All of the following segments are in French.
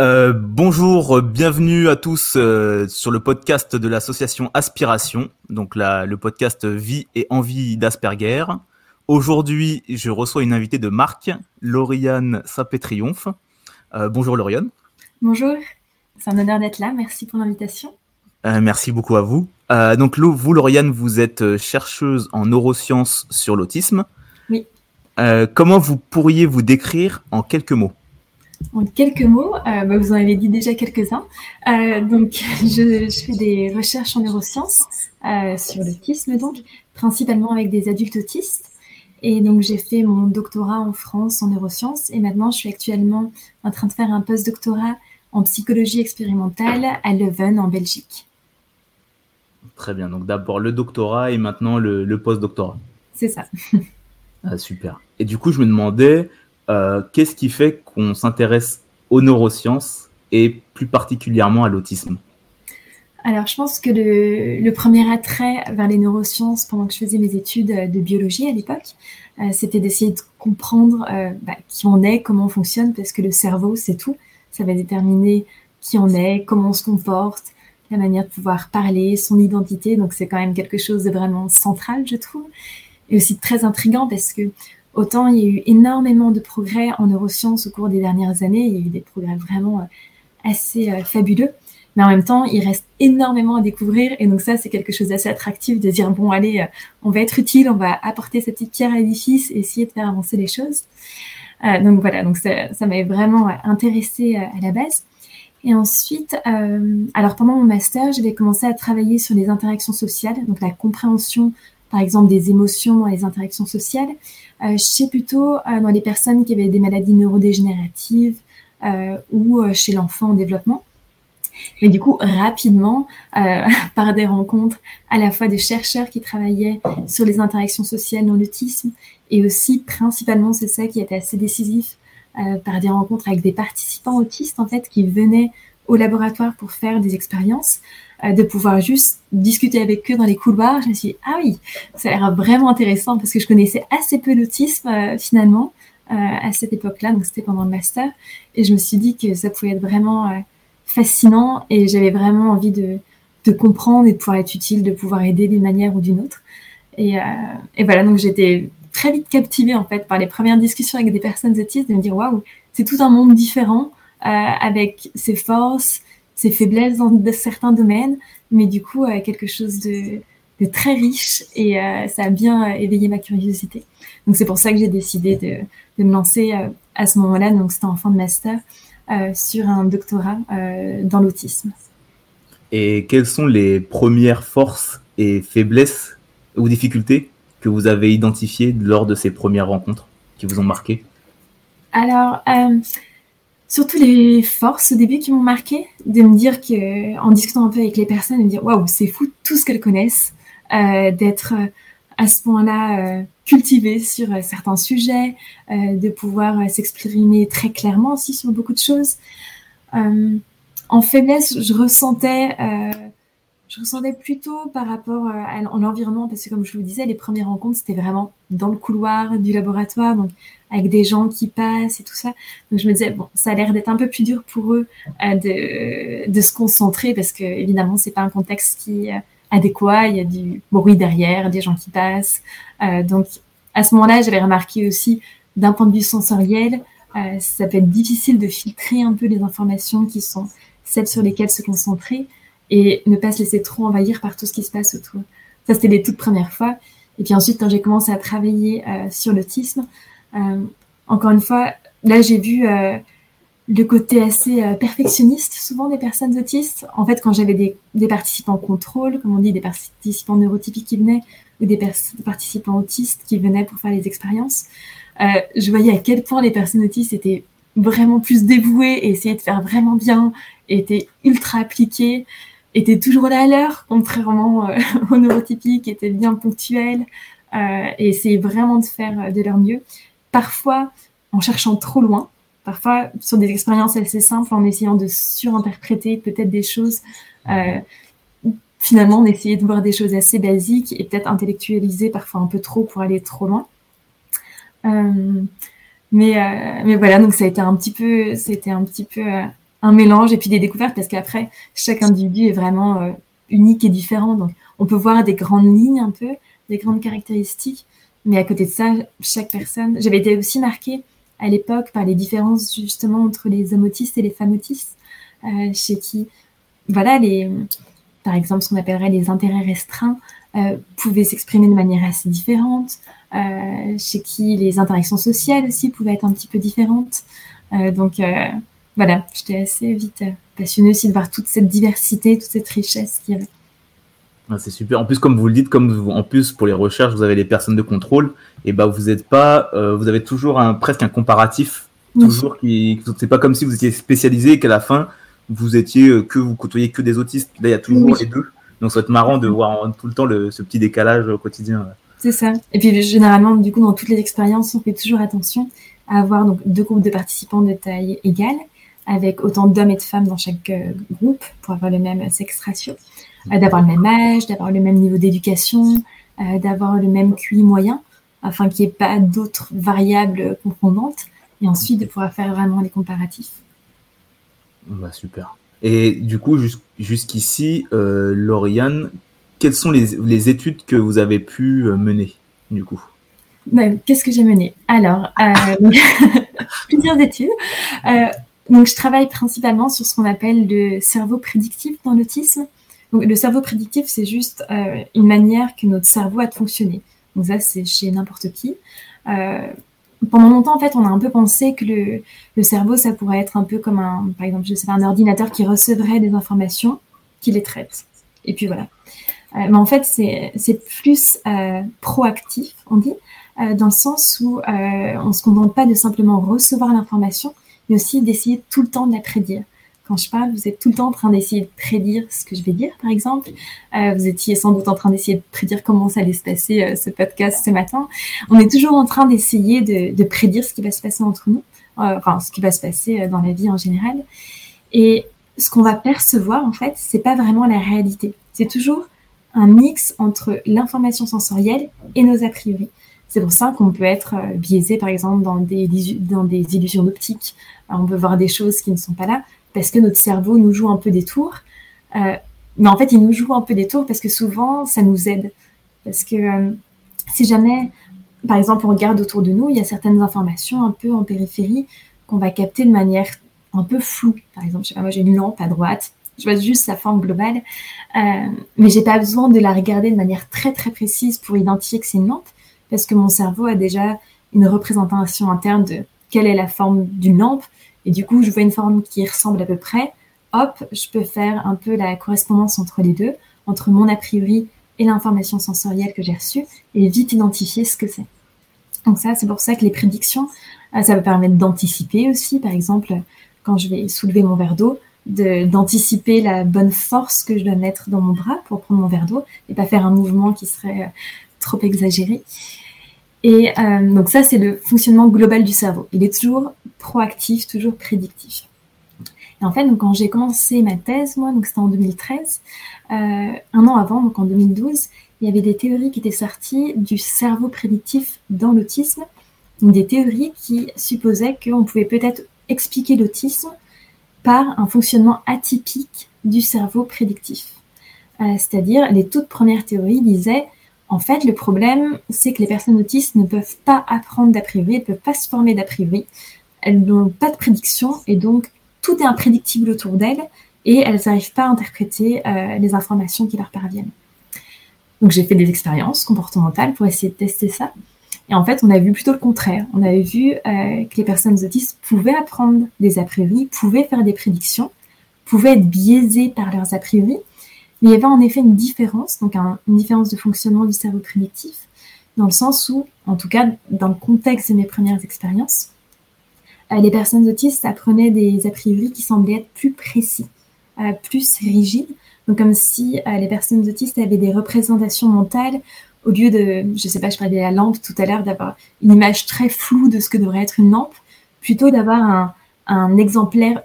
Euh, bonjour, bienvenue à tous euh, sur le podcast de l'association Aspiration, donc la, le podcast Vie et envie d'Asperger. Aujourd'hui, je reçois une invitée de Marc, Lauriane Sapé-Triomphe. Euh, bonjour Lauriane. Bonjour, c'est un honneur d'être là, merci pour l'invitation. merci beaucoup à vous. donc vous, Lauriane, vous êtes chercheuse en neurosciences sur l'autisme. Oui. comment vous pourriez vous décrire en quelques mots? En quelques mots, euh, bah, vous en avez dit déjà quelques-uns. Euh, donc, je, fais des recherches en neurosciences euh, sur l'autisme, donc principalement avec des adultes autistes. Et donc, j'ai fait mon doctorat en France en neurosciences et maintenant, je suis actuellement en train de faire un post-doctorat en psychologie expérimentale à Leuven, en Belgique. Très bien. Donc, d'abord le doctorat et maintenant le, post-doctorat. C'est ça. Ah, super. Et du coup, je me demandais, euh, qu'est-ce qui fait qu'on s'intéresse aux neurosciences et plus particulièrement à l'autisme alors, je pense que le, premier attrait vers les neurosciences pendant que je faisais mes études de biologie à l'époque, euh, c'était d'essayer de comprendre euh, bah, qui on est, comment on fonctionne, parce que le cerveau, c'est tout. Ça va déterminer qui on est, comment on se comporte, la manière de pouvoir parler, son identité. Donc, c'est quand même quelque chose de vraiment central, je trouve. Et aussi très intrigant parce que Autant il y a eu énormément de progrès en neurosciences au cours des dernières années, il y a eu des progrès vraiment euh, assez euh, fabuleux, mais en même temps, il reste énormément à découvrir, et donc ça, c'est quelque chose d'assez attractif de dire, bon, allez, euh, on va être utile, on va apporter cette petite pierre à l'édifice et essayer de faire avancer les choses. donc voilà, donc ça, m'avait vraiment intéressé à la base. Et ensuite, alors pendant mon master, j'avais commencé à travailler sur les interactions sociales, donc la compréhension, par exemple, des émotions dans les interactions sociales, chez plutôt euh, dans les personnes qui avaient des maladies neurodégénératives euh, ou chez l'enfant en développement. Mais du coup, rapidement, par des rencontres à la fois de chercheurs qui travaillaient sur les interactions sociales dans l'autisme, et aussi, principalement, c'est ça qui était assez décisif, par des rencontres avec des participants autistes, en fait, qui venaient au laboratoire pour faire des expériences, euh, de pouvoir juste discuter avec eux dans les couloirs. Je me suis dit, ah oui, ça a l'air vraiment intéressant parce que je connaissais assez peu l'autisme euh, finalement euh, à cette époque-là, donc c'était pendant le master. Et je me suis dit que ça pouvait être vraiment fascinant et j'avais vraiment envie de, de, comprendre et de pouvoir être utile, de pouvoir aider d'une manière ou d'une autre. Et, et, voilà, donc j'étais très vite captivée en fait par les premières discussions avec des personnes autistes, de me dire waouh, c'est tout un monde différent avec ses forces, ses faiblesses dans certains domaines, mais du coup euh, quelque chose de, très riche et euh, ça a bien euh, éveillé ma curiosité. Donc c'est pour ça que j'ai décidé de, me lancer à ce moment-là, donc c'était en fin de master, sur un doctorat dans l'autisme. Et quelles sont les premières forces et faiblesses ou difficultés que vous avez identifiées lors de ces premières rencontres qui vous ont marqué? Alors, surtout les forces au début qui m'ont marqué, de me dire que, en discutant un peu avec les personnes, de me dire waouh, c'est fou tout ce qu'elles connaissent, euh, d'être euh, à ce point-là euh, sur euh, certains sujets, euh, de pouvoir s'exprimer très clairement aussi sur beaucoup de choses. en faiblesse, je ressentais je ressentais plutôt par rapport à, l'environnement, parce que comme je vous disais, les premières rencontres, c'était vraiment dans le couloir du laboratoire, donc avec des gens qui passent et tout ça. Donc je me disais, bon, ça a l'air d'être un peu plus dur pour eux euh, de, de se concentrer, parce que évidemment, c'est pas un contexte qui est adéquat, il y a du bruit derrière, des gens qui passent. Euh, donc à ce moment-là, j'avais remarqué aussi, d'un point de vue sensoriel, euh, ça peut être difficile de filtrer un peu les informations qui sont celles sur lesquelles se concentrer et ne pas se laisser trop envahir par tout ce qui se passe autour. Ça, c'était les toutes premières fois. Et puis ensuite, quand j'ai commencé à travailler euh, sur l'autisme, euh, encore une fois, là, j'ai vu euh, le côté assez perfectionniste souvent des personnes autistes. En fait, quand j'avais des, des, participants contrôle, comme on dit, des participants neurotypiques qui venaient, ou des, participants autistes qui venaient pour faire les expériences, je voyais à quel point les personnes autistes étaient vraiment plus dévouées essayaient de faire vraiment bien, étaient ultra appliquées était toujours là à l'heure, contrairement euh, aux neurotypiques, étaient bien ponctuels euh, et essayaient vraiment de faire euh, de leur mieux. Parfois en cherchant trop loin, parfois sur des expériences assez simples, en essayant de surinterpréter peut-être des choses. Finalement, on essayait de voir des choses assez basiques et peut-être intellectualiser parfois un peu trop pour aller trop loin. Mais, mais voilà, donc ça a été un petit peu, c'était un petit peu un mélange et puis des découvertes parce qu'après, chaque individu est vraiment euh, unique et différent. Donc, on peut voir des grandes lignes un peu, des grandes caractéristiques. Mais à côté de ça, chaque personne, j'avais été aussi marquée à l'époque par les différences justement entre les hommes autistes et les femmes autistes, euh, chez qui, voilà, les, par exemple, ce qu'on appellerait les intérêts restreints euh, pouvaient s'exprimer de manière assez différente, chez qui les interactions sociales aussi pouvaient être un petit peu différentes. Donc voilà, j'étais assez vite passionnée aussi de voir toute cette diversité, toute cette richesse qu'il y avait. Ah, c'est super. En plus, comme vous le dites, comme vous, en plus pour les recherches, vous avez les personnes de contrôle, et bah vous êtes pas, euh, vous avez toujours un presque un comparatif, toujours qui, c'est pas comme si vous étiez spécialisé et qu'à la fin vous étiez euh, que vous côtoyez que des autistes. Là, il y a toujours les deux. Donc, ça va être marrant de voir tout le temps le, ce petit décalage au quotidien. C'est ça. Et puis, généralement, du coup, dans toutes les expériences, on fait toujours attention à avoir donc deux groupes de participants de taille égale, avec autant d'hommes et de femmes dans chaque euh, groupe pour avoir le même sexe ratio. Euh, d'avoir le même âge, d'avoir le même niveau d'éducation, euh, d'avoir le même QI moyen, afin qu'il n'y ait pas d'autres variables confondantes, et ensuite de pouvoir faire vraiment les comparatifs. Bah, super. Et du coup, jusqu'ici, euh, Lauriane, quelles sont les, études que vous avez pu mener, du coup? Bah, Qu'est-ce que j'ai mené Alors, plusieurs études. Donc, je travaille principalement sur ce qu'on appelle le cerveau prédictif dans l'autisme. Le cerveau prédictif, c'est juste euh, une manière que notre cerveau a de fonctionner. Donc ça, c'est chez n'importe qui. Euh, pendant longtemps, en fait, on a un peu pensé que le, cerveau, ça pourrait être un peu comme un, par exemple, je sais pas, un ordinateur qui recevrait des informations, qui les traite. Et puis voilà. Euh, mais en fait, c'est plus proactif, on dit, dans le sens où on ne se contente pas de simplement recevoir l'information, mais aussi d'essayer tout le temps de la prédire quand je parle, vous êtes tout le temps en train d'essayer de prédire ce que je vais dire, par exemple. Euh, vous étiez sans doute en train d'essayer de prédire comment ça allait se passer euh, ce podcast ce matin. On est toujours en train d'essayer de, prédire ce qui va se passer entre nous, euh, enfin ce qui va se passer dans la vie en général. Et ce qu'on va percevoir, en fait, c'est pas vraiment la réalité. C'est toujours un mix entre l'information sensorielle et nos a priori. C'est pour ça qu'on peut être biaisé, par exemple, dans des, illusions optiques. On peut voir des choses qui ne sont pas là parce que notre cerveau nous joue un peu des tours. Euh, mais en fait, il nous joue un peu des tours parce que souvent, ça nous aide. Parce que euh, si jamais, par exemple, on regarde autour de nous, il y a certaines informations un peu en périphérie qu'on va capter de manière un peu floue. Par exemple, je sais pas, moi j'ai une lampe à droite, je vois juste sa forme globale, euh, mais j'ai pas besoin de la regarder de manière très très précise pour identifier que c'est une lampe, parce que mon cerveau a déjà une représentation interne de quelle est la forme d'une lampe, et du coup, je vois une forme qui ressemble à peu près. Hop, je peux faire un peu la correspondance entre les deux, entre mon a priori et l'information sensorielle que j'ai reçue, et vite identifier ce que c'est. Donc ça, c'est pour ça que les prédictions, euh, ça va permettre d'anticiper aussi, par exemple, quand je vais soulever mon verre d'eau, d'anticiper la bonne force que je dois mettre dans mon bras pour prendre mon verre d'eau et pas faire un mouvement qui serait euh, trop exagéré. Et euh, donc ça, c'est le fonctionnement global du cerveau. Il est toujours proactif, toujours prédictif. Et en fait, quand j'ai commencé ma thèse, moi, donc c'était en 2013, euh, un an avant, donc en 2012, il y avait des théories qui étaient sorties du cerveau prédictif dans l'autisme, des théories qui supposaient qu'on pouvait peut-être expliquer l'autisme par un fonctionnement atypique du cerveau prédictif. Euh, c'est-à-dire, les toutes premières théories disaient en fait, le problème, c'est que les personnes autistes ne peuvent pas apprendre d'a priori, ne peuvent pas se former d'a priori, elles n'ont pas de prédiction et donc tout est imprédictible autour d'elles et elles n'arrivent pas à interpréter euh, les informations qui leur parviennent. Donc j'ai fait des expériences comportementales pour essayer de tester ça. Et en fait, on a vu plutôt le contraire. On avait vu euh, que les personnes autistes pouvaient apprendre des a priori, pouvaient faire des prédictions, pouvaient être biaisées par leurs a priori, il y avait en effet une différence, donc une différence de fonctionnement du cerveau prédictif, dans le sens où, en tout cas dans le contexte de mes premières expériences, euh, les personnes autistes apprenaient des a priori qui semblaient être plus précis, euh, plus rigides, donc comme si euh, les personnes autistes avaient des représentations mentales au lieu de, je sais pas, je parlais de la lampe tout à l'heure, d'avoir une image très floue de ce que devrait être une lampe, plutôt d'avoir un, un exemplaire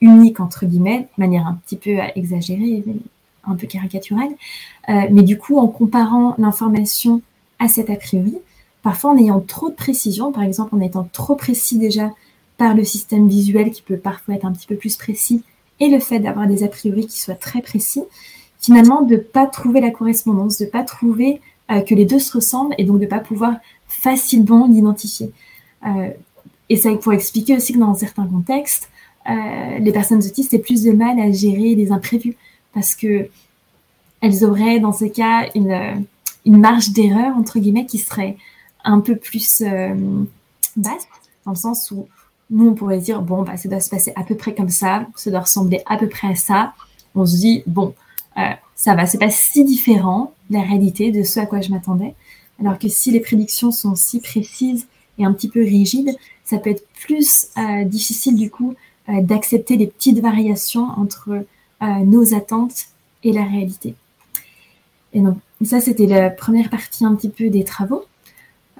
unique entre guillemets, de manière un petit peu exagérée, un peu caricatural. Euh, mais du coup, en comparant l'information à cet a priori, parfois en ayant trop de précision, par exemple en étant trop précis déjà par le système visuel qui peut parfois être un petit peu plus précis et le fait d'avoir des a priori qui soient très précis, finalement de ne pas trouver la correspondance, de ne pas trouver euh, que les deux se ressemblent et donc de ne pas pouvoir facilement l'identifier. Euh, et ça pour expliquer aussi que dans certains contextes, les personnes autistes aient plus de mal à gérer les imprévus parce que elles auraient dans ce cas une, marge d'erreur entre guillemets qui serait un peu plus basse dans le sens où nous, on pourrait dire, bon, bah, ça doit se passer à peu près comme ça, ça doit ressembler à peu près à ça. On se dit, bon, euh, ça va, c'est pas si différent de la réalité de ce à quoi je m'attendais. Alors que si les prédictions sont si précises et un petit peu rigides, ça peut être plus euh, difficile du coup euh, d'accepter les petites variations entre nos attentes et la réalité. Et donc, ça, c'était la première partie un petit peu des travaux.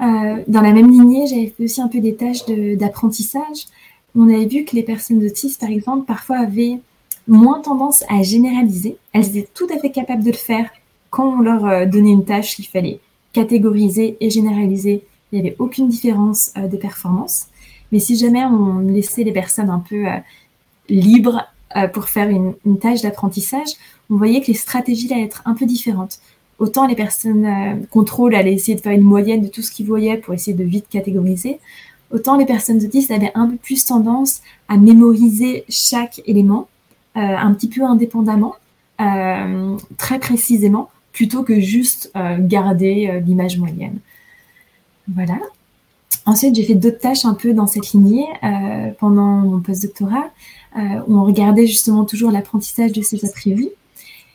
Euh, dans la même lignée, j'avais fait aussi un peu des tâches d'apprentissage. On avait vu que les personnes autistes, par exemple, parfois avaient moins tendance à généraliser. Elles étaient tout à fait capables de le faire quand on leur euh, donnait une tâche qu'il fallait catégoriser et généraliser. Il n'y avait aucune différence euh, de performance. Mais si jamais on laissait les personnes un peu libres pour faire une, tâche d'apprentissage, on voyait que les stratégies allaient être un peu différentes. Autant les personnes euh, allaient essayer de faire une moyenne de tout ce qu'ils voyaient pour essayer de vite catégoriser, autant les personnes autistes avaient un peu plus tendance à mémoriser chaque élément euh, un petit peu indépendamment, euh, très précisément, plutôt que juste garder l'image moyenne. Voilà. Ensuite, j'ai fait d'autres tâches un peu dans cette lignée pendant mon postdoctorat, où on regardait justement toujours l'apprentissage de ces a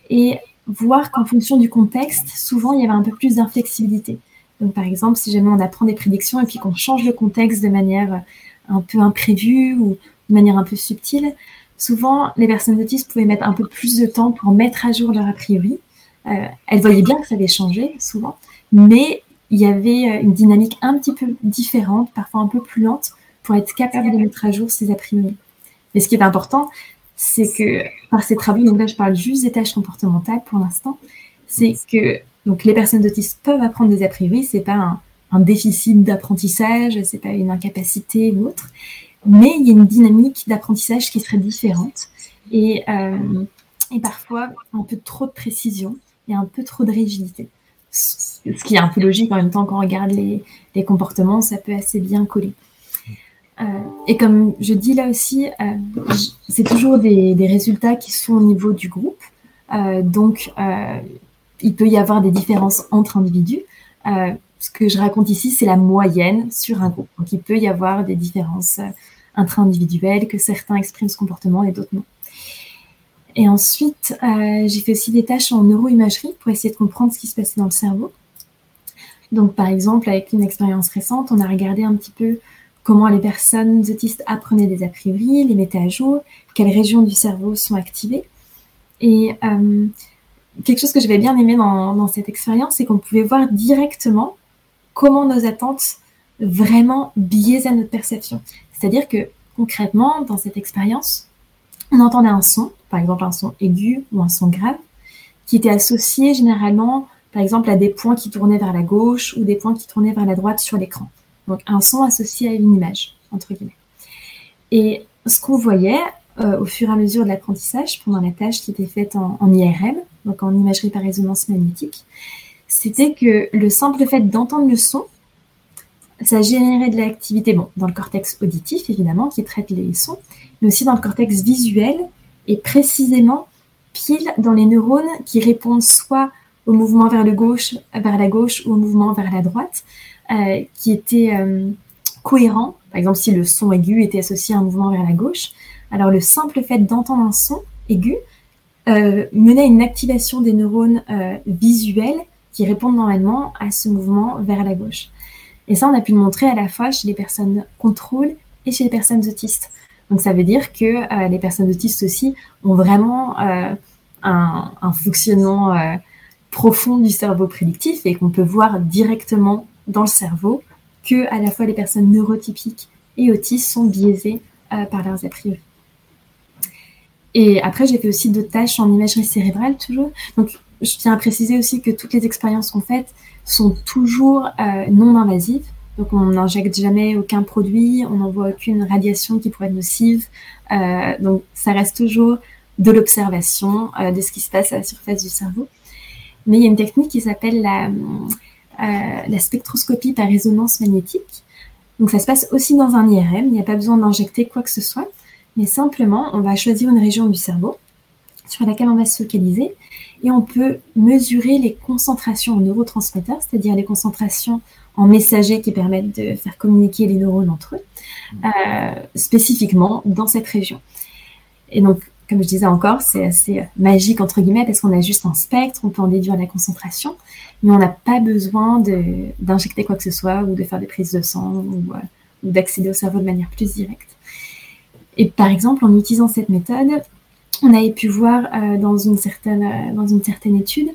Et voir qu'en fonction du contexte, souvent il y avait un peu plus d'inflexibilité. Donc par exemple, si jamais on apprend des prédictions et puis qu'on change le contexte de manière un peu imprévue ou de manière un peu subtile, souvent les personnes autistes pouvaient mettre un peu plus de temps pour mettre à jour leur a priori. Euh, elles voyaient bien que ça avait changé souvent, mais il y avait euh, une dynamique un petit peu différente, parfois un peu plus lente, pour être capable de mettre à jour ces a priori. Mais ce qui est important, c'est que par ces travaux, donc là je parle juste des tâches comportementales pour l'instant, c'est que donc les personnes autistes peuvent apprendre des a priori, c'est pas un, déficit d'apprentissage, c'est pas une incapacité ou autre, mais il y a une dynamique d'apprentissage qui serait différente et, euh, et parfois un peu trop de précision et un peu trop de rigidité. Ce qui est un peu logique en même temps quand on regarde les, les comportements, ça peut assez bien coller. Euh, et comme je dis là aussi, euh, c'est toujours des, résultats qui sont au niveau du groupe. Euh, donc, il peut y avoir des différences entre individus. ce que je raconte ici, c'est la moyenne sur un groupe. Donc, il peut y avoir des différences intra-individuelles, que certains expriment ce comportement et d'autres non. Et ensuite, j'ai fait aussi des tâches en neuroimagerie pour essayer de comprendre ce qui se passait dans le cerveau. Donc, par exemple, avec une expérience récente, on a regardé un petit peu comment les personnes autistes apprenaient des a priori, les mettaient à jour, quelles régions du cerveau sont activées. Et euh, quelque chose que j'avais bien aimé dans, cette expérience, c'est qu'on pouvait voir directement comment nos attentes vraiment biaisaient notre perception. C'est-à-dire que concrètement, dans cette expérience, on entendait un son, par exemple un son aigu ou un son grave, qui était associé généralement, par exemple, à des points qui tournaient vers la gauche ou des points qui tournaient vers la droite sur l'écran. Donc un son associé à une image, entre guillemets. Et ce qu'on voyait euh, au fur et à mesure de l'apprentissage, pendant la tâche qui était faite en, IRM, donc en imagerie par résonance magnétique, c'était que le simple fait d'entendre le son, ça générait de l'activité, bon, dans le cortex auditif évidemment, qui traite les sons, mais aussi dans le cortex visuel, et précisément pile dans les neurones qui répondent soit au mouvement vers le gauche, vers la gauche ou au mouvement vers la droite, euh, qui était euh, cohérent. Par exemple, si le son aigu était associé à un mouvement vers la gauche, alors le simple fait d'entendre un son aigu euh, menait à une activation des neurones visuels qui répondent normalement à ce mouvement vers la gauche. Et ça, on a pu le montrer à la fois chez les personnes contrôle et chez les personnes autistes. Donc ça veut dire que les personnes autistes aussi ont vraiment un, fonctionnement profond du cerveau prédictif et qu'on peut voir directement dans le cerveau que à la fois les personnes neurotypiques et autistes sont biaisées euh, par leurs a priori. Et après, j'ai fait aussi d'autres tâches en imagerie cérébrale toujours. Donc, je tiens à préciser aussi que toutes les expériences qu'on fait sont toujours euh, non invasives. Donc on n'injecte jamais aucun produit, on n'envoie aucune radiation qui pourrait être nocive. Euh, donc ça reste toujours de l'observation de ce qui se passe à la surface du cerveau. Mais il y a une technique qui s'appelle la, la spectroscopie par résonance magnétique. Donc ça se passe aussi dans un IRM, il n'y a pas besoin d'injecter quoi que ce soit, mais simplement on va choisir une région du cerveau sur laquelle on va se focaliser et on peut mesurer les concentrations en neurotransmetteurs, c'est-à-dire les concentrations en messagers qui permettent de faire communiquer les neurones entre eux, euh, spécifiquement dans cette région. Et donc, comme je disais encore, c'est assez magique entre guillemets parce qu'on a juste un spectre, on peut en déduire la concentration, mais on n'a pas besoin d'injecter quoi que ce soit ou de faire des prises de sang ou, euh, ou d'accéder au cerveau de manière plus directe. Et par exemple, en utilisant cette méthode, on avait pu voir euh, dans, une certaine, euh, dans une certaine étude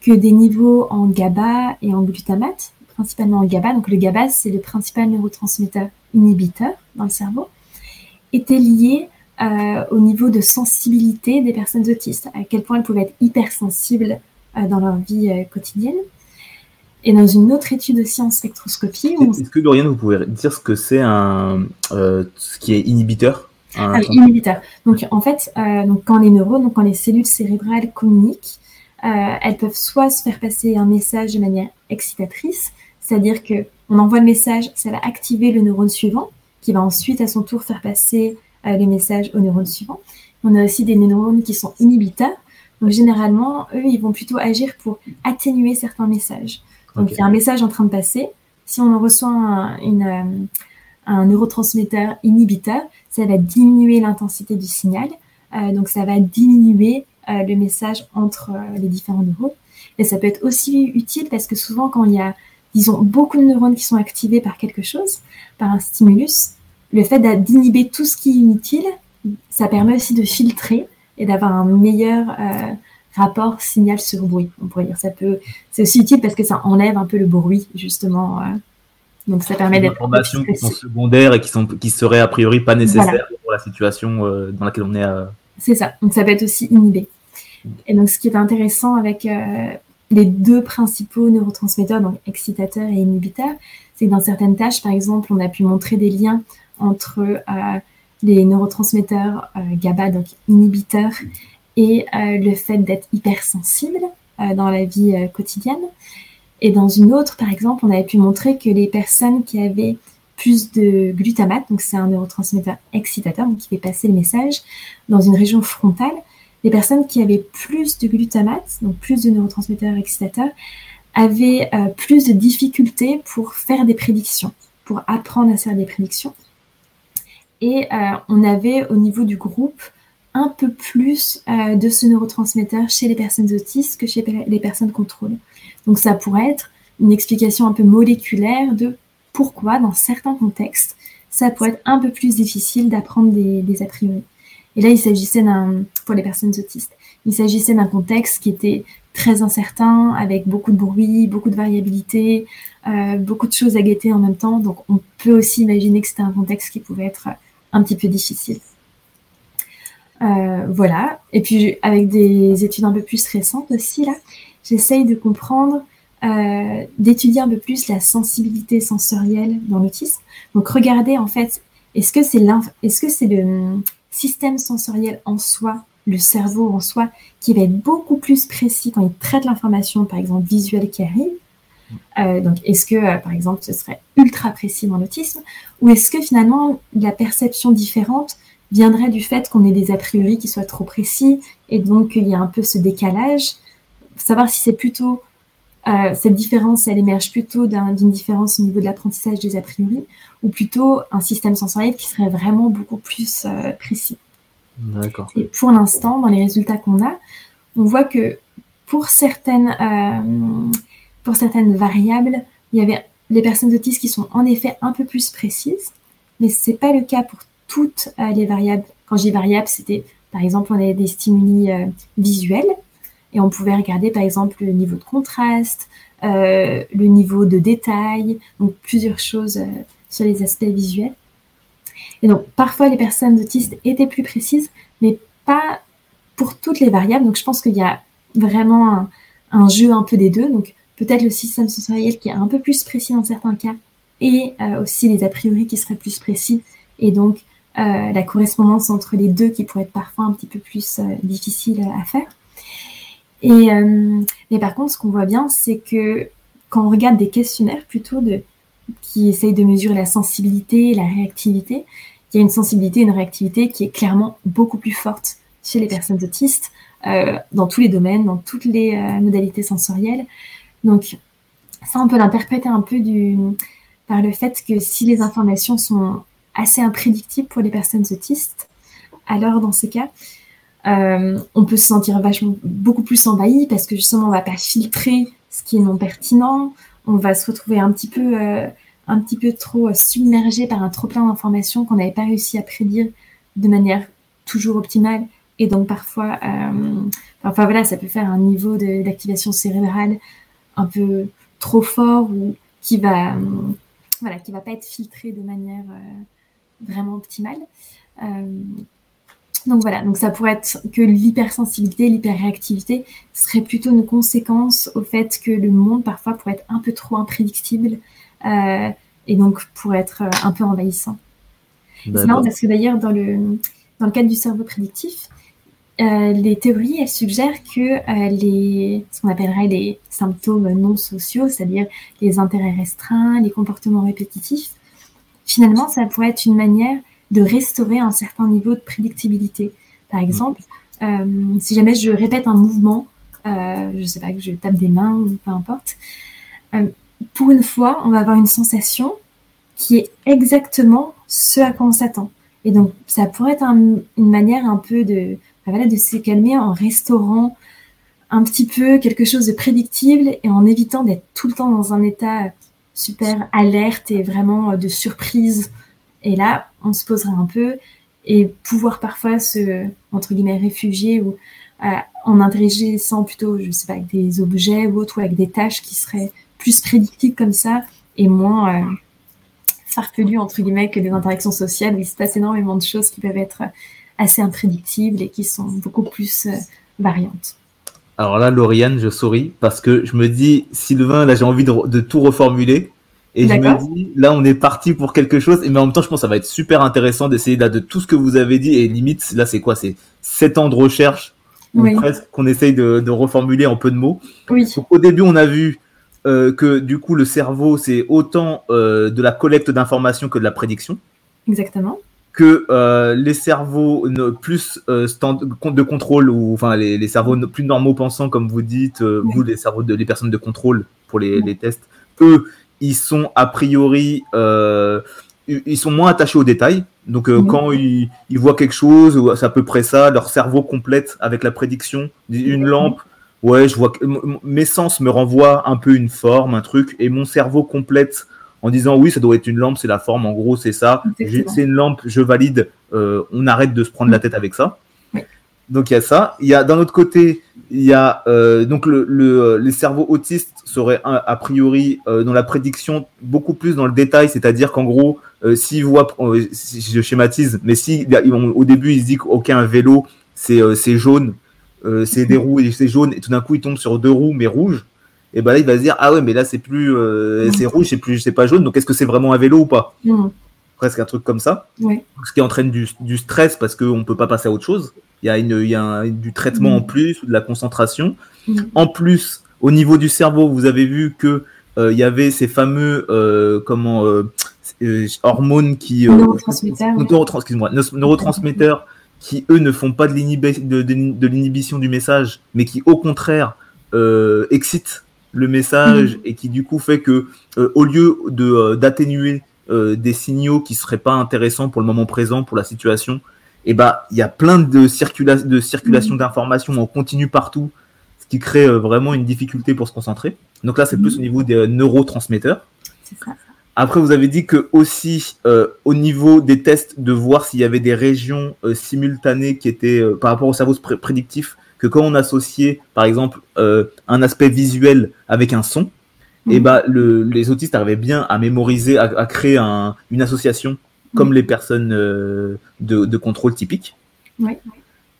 que des niveaux en GABA et en glutamate, principalement en GABA, donc le GABA c'est le principal neurotransmetteur inhibiteur dans le cerveau, étaient liés euh, au niveau de sensibilité des personnes autistes, à quel point elles pouvaient être hypersensibles dans leur vie quotidienne. Et dans une autre étude aussi en spectroscopie. Est-ce que Dorian, vous pouvez dire ce que c'est un ce qui est inhibiteur? Ah, inhibiteur. Donc en fait, euh, donc, quand les neurones, donc quand les cellules cérébrales communiquent, euh, elles peuvent soit se faire passer un message de manière excitatrice, c'est-à-dire que on envoie le message, ça va activer le neurone suivant, qui va ensuite à son tour faire passer euh, les messages au neurone suivant. On a aussi des neurones qui sont inhibiteurs. Donc généralement, eux, ils vont plutôt agir pour atténuer certains messages. Donc il y a un message en train de passer. Si on reçoit un, une, un neurotransmetteur inhibiteur, ça va diminuer l'intensité du signal. Euh, donc, ça va diminuer euh, le message entre euh, les différents neurones. Et ça peut être aussi utile parce que souvent, quand il y a, disons, beaucoup de neurones qui sont activés par quelque chose, par un stimulus, le fait d'inhiber tout ce qui est inutile, ça permet aussi de filtrer et d'avoir un meilleur rapport signal sur bruit. On pourrait dire ça peut, c'est aussi utile parce que ça enlève un peu le bruit justement donc ça permet d'être. informations qui sont secondaires et qui, sont, qui seraient a priori pas nécessaires pour la situation euh, dans laquelle on est. Euh. C'est ça. Donc ça peut être aussi inhibé. Et donc ce qui est intéressant avec euh, les deux principaux neurotransmetteurs, donc excitateurs et inhibiteurs, c'est que dans certaines tâches, par exemple, on a pu montrer des liens entre les neurotransmetteurs GABA, donc inhibiteurs, et le fait d'être hypersensible dans la vie quotidienne. Et dans une autre, par exemple, on avait pu montrer que les personnes qui avaient plus de glutamate, donc c'est un neurotransmetteur excitateur, donc qui fait passer le message dans une région frontale, les personnes qui avaient plus de glutamate, donc plus de neurotransmetteurs excitateurs, avaient euh, plus de difficultés pour faire des prédictions, pour apprendre à faire des prédictions. Et euh, on avait au niveau du groupe un peu plus euh, de ce neurotransmetteur chez les personnes autistes que chez les personnes contrôle. Donc ça pourrait être une explication un peu moléculaire de pourquoi, dans certains contextes, ça pourrait être un peu plus difficile d'apprendre des, a priori. Et là, il s'agissait d'un, pour les personnes autistes, il s'agissait d'un contexte qui était très incertain, avec beaucoup de bruit, beaucoup de variabilité, euh, beaucoup de choses à guetter en même temps. Donc, on peut aussi imaginer que c'était un contexte qui pouvait être un petit peu difficile. Euh, voilà. Et puis, avec des études un peu plus récentes aussi, là, j'essaye de comprendre, euh, d'étudier un peu plus la sensibilité sensorielle dans l'autisme. Donc regarder en fait, est-ce que c'est est-ce que c'est le hum, système sensoriel en soi, le cerveau en soi, qui va être beaucoup plus précis quand il traite l'information, par exemple visuelle qui arrive. Euh, donc, est-ce que, euh, par exemple, ce serait ultra précis dans l'autisme, ou est-ce que finalement la perception différente viendrait du fait qu'on ait des a priori qui soient trop précis et donc il y a un peu ce décalage? Savoir si c'est plutôt euh, cette différence, elle émerge plutôt d'une différence au niveau de l'apprentissage des a priori, ou plutôt un système sensoriel qui serait vraiment beaucoup plus précis. D'accord. Et pour l'instant, dans les résultats qu'on a, on voit que pour certaines, pour certaines variables, il y avait les personnes autistes qui sont en effet un peu plus précises, mais ce n'est pas le cas pour toutes les variables. Quand dis variables, c'était par exemple, on avait des stimuli visuels et on pouvait regarder par exemple le niveau de contraste, euh, le niveau de détail, donc plusieurs choses euh, sur les aspects visuels. Et donc parfois les personnes autistes étaient plus précises, mais pas pour toutes les variables. Donc je pense qu'il y a vraiment un, un, jeu un peu des deux. Donc peut-être le système sensoriel qui est un peu plus précis dans certains cas et aussi les a priori qui seraient plus précis et donc la correspondance entre les deux qui pourrait être parfois un petit peu plus difficile à faire. Et mais par contre, ce qu'on voit bien, c'est que quand on regarde des questionnaires plutôt de qui essayent de mesurer la sensibilité, la réactivité, il y a une sensibilité, une réactivité qui est clairement beaucoup plus forte chez les personnes autistes, euh, dans tous les domaines, dans toutes les euh, modalités sensorielles. Donc, ça, on peut l'interpréter un peu par le fait que si les informations sont assez imprédictibles pour les personnes autistes, alors dans ces cas, euh, on peut se sentir vachement beaucoup plus envahi parce que justement, on va pas filtrer ce qui est non pertinent, on va se retrouver un petit peu un petit peu trop submergé par un trop plein d'informations qu'on n'avait pas réussi à prédire de manière toujours optimale. Et donc parfois, euh, voilà, ça peut faire un niveau d'activation cérébrale un peu trop fort ou qui va, euh, voilà, qui va pas être filtré de manière euh, vraiment optimale. donc voilà, donc ça pourrait être que l'hypersensibilité, l'hyperréactivité serait plutôt une conséquence au fait que le monde parfois pourrait être un peu trop imprédictible euh, et donc pour être euh, un peu envahissant. C'est marrant parce que d'ailleurs dans le, dans le cadre du cerveau prédictif, euh, les théories, elles suggèrent que les, ce qu'on appellerait les symptômes non sociaux, c'est-à-dire les intérêts restreints, les comportements répétitifs, finalement, ça pourrait être une manière de restaurer un certain niveau de prédictibilité. Par exemple, si jamais je répète un mouvement, je ne sais pas, que je tape des mains ou peu importe, pour une fois, on va avoir une sensation qui est exactement ce à quoi on s'attend. Et donc, ça pourrait être une manière un peu de, voilà, de se calmer en restaurant un petit peu quelque chose de prédictible et en évitant d'être tout le temps dans un état super alerte et vraiment de surprise. Et là, on se poserait un peu et pouvoir parfois se, entre guillemets, réfugier ou euh, en interagissant plutôt, je sais pas, avec des objets ou autres, ou avec des tâches qui seraient plus prédictible comme ça et moins euh, farfelu entre guillemets que des interactions sociales où il se passe énormément de choses qui peuvent être assez imprédictibles et qui sont beaucoup plus euh, variantes. Alors là, Lauriane, je souris parce que je me dis, Sylvain, là j'ai envie de, tout reformuler. Et je me dis, là, on est parti pour quelque chose. Et mais en même temps, je pense que ça va être super intéressant d'essayer là de tout ce que vous avez dit. Et limite, là, c'est quoi? C'est sept ans de recherche, presque qu'on essaye de, reformuler en peu de mots. Oui. au début, on a vu euh, que du coup le cerveau c'est autant euh, de la collecte d'informations que de la prédiction. Exactement. Que euh, les cerveaux plus de contrôle ou enfin les, cerveaux plus normaux pensants comme vous dites, vous les cerveaux de les personnes de contrôle pour les, les tests, eux ils sont a priori ils sont moins attachés aux détails. Donc, quand ils, ils, voient quelque chose, c'est à peu près ça, leur cerveau complète avec la prédiction. Une lampe, ouais, je vois mes sens me renvoient un peu une forme, un truc, et mon cerveau complète en disant oui, ça doit être une lampe, c'est la forme, en gros, c'est ça. C'est une lampe, je valide, euh, on arrête de se prendre la tête avec ça. Donc il y a ça. Il y a d'un autre côté, il y a euh, donc le, le, les cerveaux autistes seraient a, priori euh, dans la prédiction beaucoup plus dans le détail, c'est-à-dire qu'en gros, s'ils voient, si je schématise, mais si au début ils se disent ok un vélo c'est jaune, euh, c'est des roues et c'est jaune, et tout d'un coup il tombe sur deux roues mais rouges, et ben là il va se dire ah ouais mais là c'est plus euh, c'est rouge, c'est plus c'est pas jaune, donc est-ce que c'est vraiment un vélo ou pas Presque un truc comme ça. Ce qui entraîne du, stress parce qu'on ne peut pas passer à autre chose. Il y a, une, il y a du traitement en plus, de la concentration. En plus, au niveau du cerveau, vous avez vu que euh, il y avait ces fameux comment hormones qui neurotransmetteurs, neurotransmetteurs qui eux ne font pas de l'inhibition du message, mais qui au contraire euh, excitent le message mm. et qui du coup fait que euh, au lieu de euh, d'atténuer euh, des signaux qui seraient pas intéressants pour le moment présent, pour la situation, et eh bah il y a plein de, circula de circulation mm. d'informations en continu partout, ce qui crée vraiment une difficulté pour se concentrer. Donc là c'est plus mm. au niveau des neurotransmetteurs. C'est ça. Après, vous avez dit que aussi euh, au niveau des tests, de voir s'il y avait des régions euh, simultanées qui étaient euh, par rapport au cerveau prédictif, que quand on associait, par exemple, un aspect visuel avec un son, et eh bah, le, les autistes arrivaient bien à mémoriser, à, créer un, une association comme les personnes de, de, contrôle typique. Oui.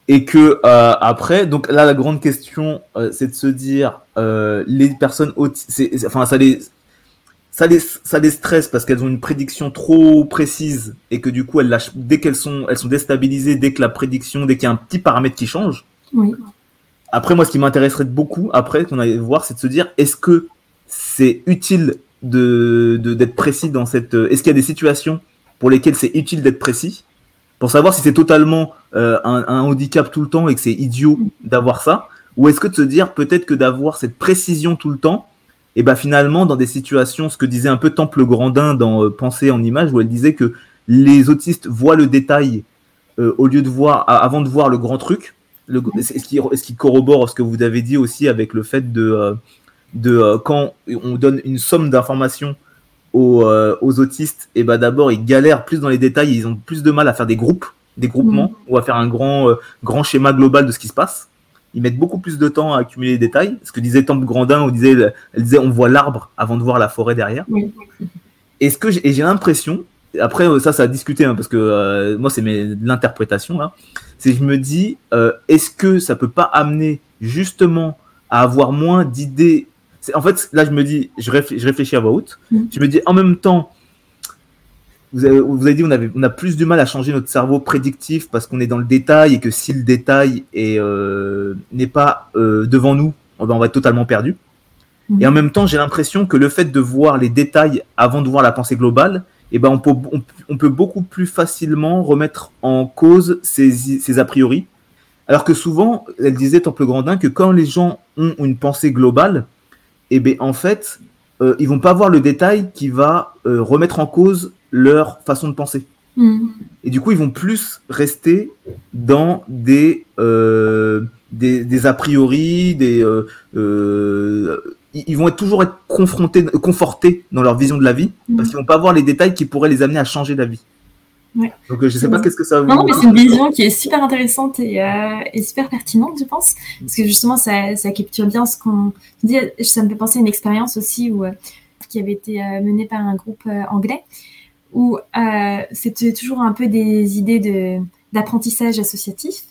Et que après, donc là, la grande question, c'est de se dire, les personnes autistes, enfin, ça les ça les, ça les stresse parce qu'elles ont une prédiction trop précise et que du coup, elles lâchent, dès qu'elles sont, elles sont déstabilisées, dès que la prédiction, dès qu'il y a un petit paramètre qui change. Après, moi, ce qui m'intéresserait beaucoup, après, qu'on allait voir, c'est de se dire, est-ce que c'est utile de, d'être précis dans cette, est-ce qu'il y a des situations pour lesquelles c'est utile d'être précis? Pour savoir si c'est totalement euh, un, handicap tout le temps et que c'est idiot d'avoir ça, ou est-ce que de se dire peut-être que d'avoir cette précision tout le temps, et ben finalement dans des situations, ce que disait un peu Temple Grandin dans euh, Penser en image, où elle disait que les autistes voient le détail euh, au lieu de voir, avant de voir le grand truc. Le, ce, qui, ce qui corrobore ce que vous avez dit aussi avec le fait de, euh, de euh, quand on donne une somme d'informations aux, euh, aux, autistes, et ben d'abord ils galèrent plus dans les détails, ils ont plus de mal à faire des groupes, des groupements, mmh. ou à faire un grand, grand schéma global de ce qui se passe. Ils mettent beaucoup plus de temps à accumuler les détails. Ce que disait Temple Grandin, on disait, elle disait on voit l'arbre avant de voir la forêt derrière. Et ce que j'ai, l'impression, après ça, ça a discuté hein, parce que euh, moi c'est l'interprétation là, c'est je me dis euh, est-ce que ça peut pas amener justement à avoir moins d'idées? En fait, là, je me dis, je, réfléchis, je réfléchis à voix haute. Mm. Je me dis, en même temps, vous avez, vous avez dit, on, avait, on a plus du mal à changer notre cerveau prédictif parce qu'on est dans le détail et que si le détail est, euh, n'est pas euh, devant nous, on va, on va être totalement perdu. Mm. Et en même temps, j'ai l'impression que le fait de voir les détails avant de voir la pensée globale, eh ben, on, peut, on, on peut beaucoup plus facilement remettre en cause ces, ces a priori. Alors que souvent, elle disait Temple Grandin que quand les gens ont une pensée globale, eh bien en fait, euh, ils vont pas voir le détail qui va euh, remettre en cause leur façon de penser. Mmh. Et du coup, ils vont plus rester dans des, euh, des, des, a priori, des, euh, ils vont toujours être confrontés, confortés dans leur vision de la vie, mmh. parce qu'ils vont pas voir les détails qui pourraient les amener à changer la vie. Ouais. Donc je sais pas qu'est-ce que ça. Non, mais c'est une vision qui est super intéressante et, euh, et, super pertinente, je pense, parce que justement ça, ça capture bien ce qu'on dit. Ça me fait penser à une expérience aussi où, euh, qui avait été euh, menée par un groupe euh, anglais où euh, c'était toujours un peu des idées de d'apprentissage associatif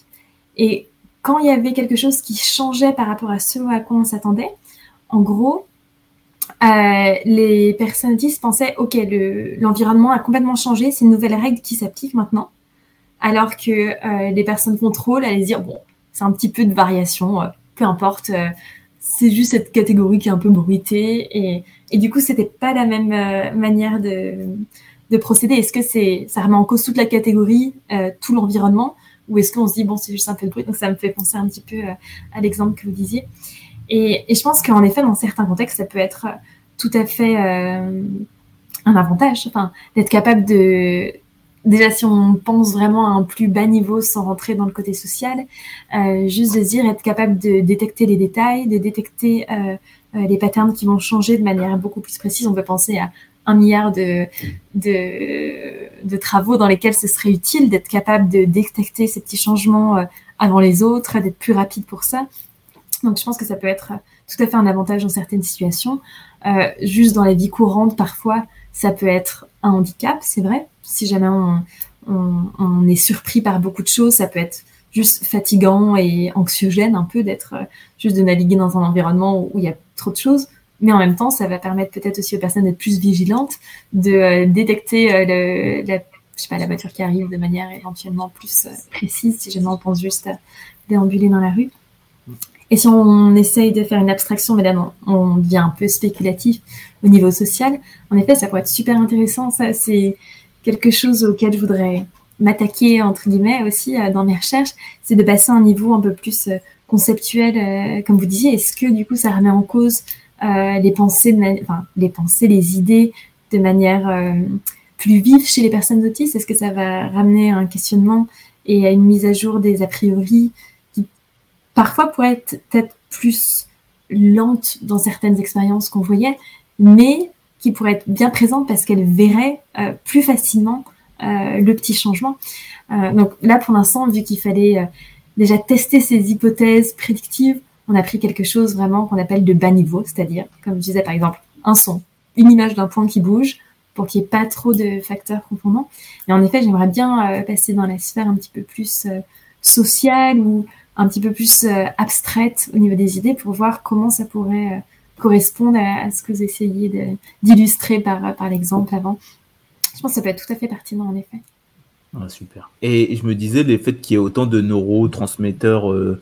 et quand il y avait quelque chose qui changeait par rapport à ce à quoi on s'attendait, en gros, euh, les personnes autistes pensaient, OK, l'environnement le, a complètement changé, c'est une nouvelle règle qui s'applique maintenant. Alors que euh, les personnes contrôle allaient dire, bon, c'est un petit peu de variation, euh, peu importe, euh, c'est juste cette catégorie qui est un peu bruitée. Et, et du coup, c'était pas la même euh, manière de, de procéder. Est-ce que c'est ça remet en cause toute la catégorie, tout l'environnement, ou est-ce qu'on se dit, bon, c'est juste un peu de bruit Donc ça me fait penser un petit peu à l'exemple que vous disiez. Et, et, je pense qu'en effet, dans certains contextes, ça peut être tout à fait euh, un avantage, enfin, d'être capable de déjà si on pense vraiment à un plus bas niveau sans rentrer dans le côté social, euh, juste de dire être capable de détecter les détails, de détecter euh, les patterns qui vont changer de manière beaucoup plus précise. On peut penser à un milliard de, de, de travaux dans lesquels ce serait utile d'être capable de détecter ces petits changements avant les autres, d'être plus rapide pour ça. Donc je pense que ça peut être tout à fait un avantage dans certaines situations. Euh, juste dans la vie courante, parfois, ça peut être un handicap, c'est vrai. Si jamais on, est surpris par beaucoup de choses, ça peut être juste fatigant et anxiogène un peu d'être juste de naviguer dans un environnement où, il y a trop de choses. Mais en même temps, ça va permettre peut-être aussi aux personnes d'être plus vigilantes, de euh, détecter euh, la, la voiture qui arrive de manière éventuellement plus précise, si jamais on pense juste à déambuler dans la rue. Et si on essaye de faire une abstraction, mais là on devient un peu spéculatif au niveau social, en effet, ça pourrait être super intéressant. Ça, c'est quelque chose auquel je voudrais m'attaquer, entre guillemets, aussi euh, dans mes recherches, c'est de passer à un niveau un peu plus euh, conceptuel, euh, comme vous disiez. Est-ce que, du coup, ça remet en cause euh, les pensées, enfin, les pensées, les idées de manière plus vive chez les personnes autistes? Est-ce que ça va ramener un questionnement et à une mise à jour des a priori parfois pourrait être peut-être plus lente dans certaines expériences qu'on voyait, mais qui pourrait être bien présente parce qu'elle verrait euh, plus facilement euh, le petit changement. Euh, donc là, pour l'instant, vu qu'il fallait déjà tester ces hypothèses prédictives, on a pris quelque chose vraiment qu'on appelle de bas niveau, c'est-à-dire, comme je disais par exemple, un son, une image d'un point qui bouge, pour qu'il n'y ait pas trop de facteurs confondants. Et en effet, j'aimerais bien passer dans la sphère un petit peu plus sociale ou un petit peu plus euh, abstraite au niveau des idées pour voir comment ça pourrait euh, correspondent à, ce que vous essayez d'illustrer par, par l'exemple avant. Je pense que ça peut être tout à fait pertinent en effet. Ah, super. Et je me disais, les faits qu'il y ait autant de neurotransmetteurs euh,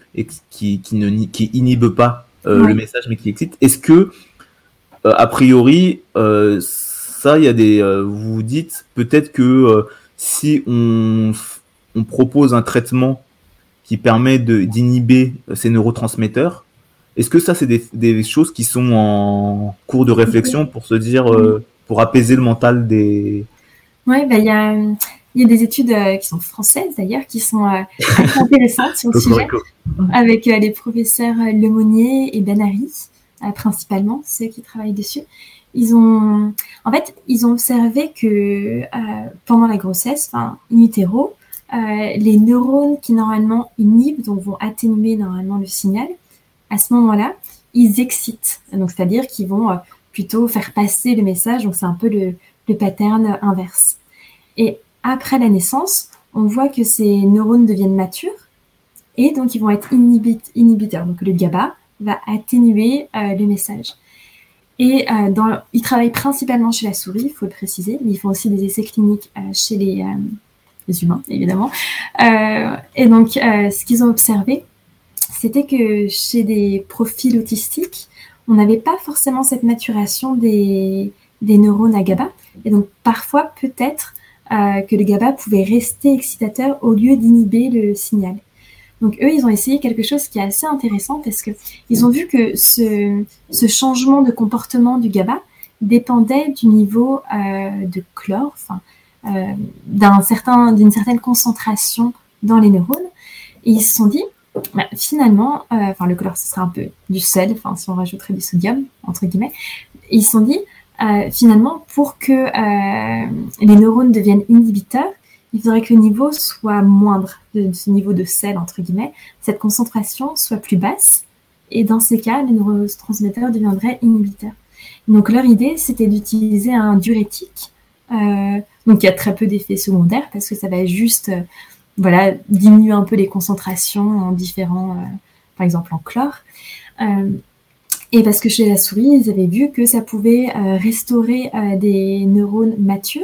qui, qui, ne, qui inhibent pas euh, le message mais qui excitent, est-ce que, euh, a priori, ça, il y a des. vous vous dites peut-être que si on, on, propose un traitement qui permet d'inhiber ces neurotransmetteurs, est-ce que ça, c'est des, des, choses qui sont en cours de réflexion pour se dire, pour apaiser le mental des. Ouais, bah, il y a y a des études euh, qui sont françaises d'ailleurs, qui sont euh, intéressantes sur le sujet, avec euh, les professeurs Lemonnier et Benary, principalement, ceux qui travaillent dessus. Ils ont, en fait, ils ont observé que pendant la grossesse, enfin, in utero, les neurones qui normalement inhibent, donc vont atténuer normalement le signal, à ce moment-là, ils excitent. Donc, c'est-à-dire qu'ils vont plutôt faire passer le message. Donc, c'est un peu le, le pattern inverse. Et après la naissance, on voit que ces neurones deviennent matures et donc ils vont être inhibiteurs. Donc le GABA va atténuer euh, le message. Et euh, ils travaillent principalement chez la souris, il faut le préciser, mais ils font aussi des essais cliniques euh, chez les, les, humains, évidemment. et donc, ce qu'ils ont observé, c'était que chez des profils autistiques, on n'avait pas forcément cette maturation des, neurones à GABA. Et donc, parfois, peut-être, euh, que le GABA pouvait rester excitateur au lieu d'inhiber le signal. Donc eux, ils ont essayé quelque chose qui est assez intéressant parce que ils ont vu que ce, changement de comportement du GABA dépendait du niveau euh, de chlore, euh, d'un certain, d'une certaine concentration dans les neurones. Et ils se sont dit, bah, finalement, euh, enfin le chlore, ce serait un peu du sel, enfin si on rajouterait du sodium entre guillemets. ils se sont dit, euh, finalement, pour que euh, les neurones deviennent inhibiteurs, il faudrait que le niveau soit moindre, ce niveau de sel, entre guillemets, cette concentration soit plus basse, et dans ces cas, les neurotransmetteurs deviendraient inhibiteurs. Donc leur idée, c'était d'utiliser un diurétique, euh, donc il y a très peu d'effets secondaires, parce que ça va juste voilà, diminuer un peu les concentrations en différents, par exemple en chlore. Et parce que chez la souris, ils avaient vu que ça pouvait euh, restaurer euh, des neurones matures,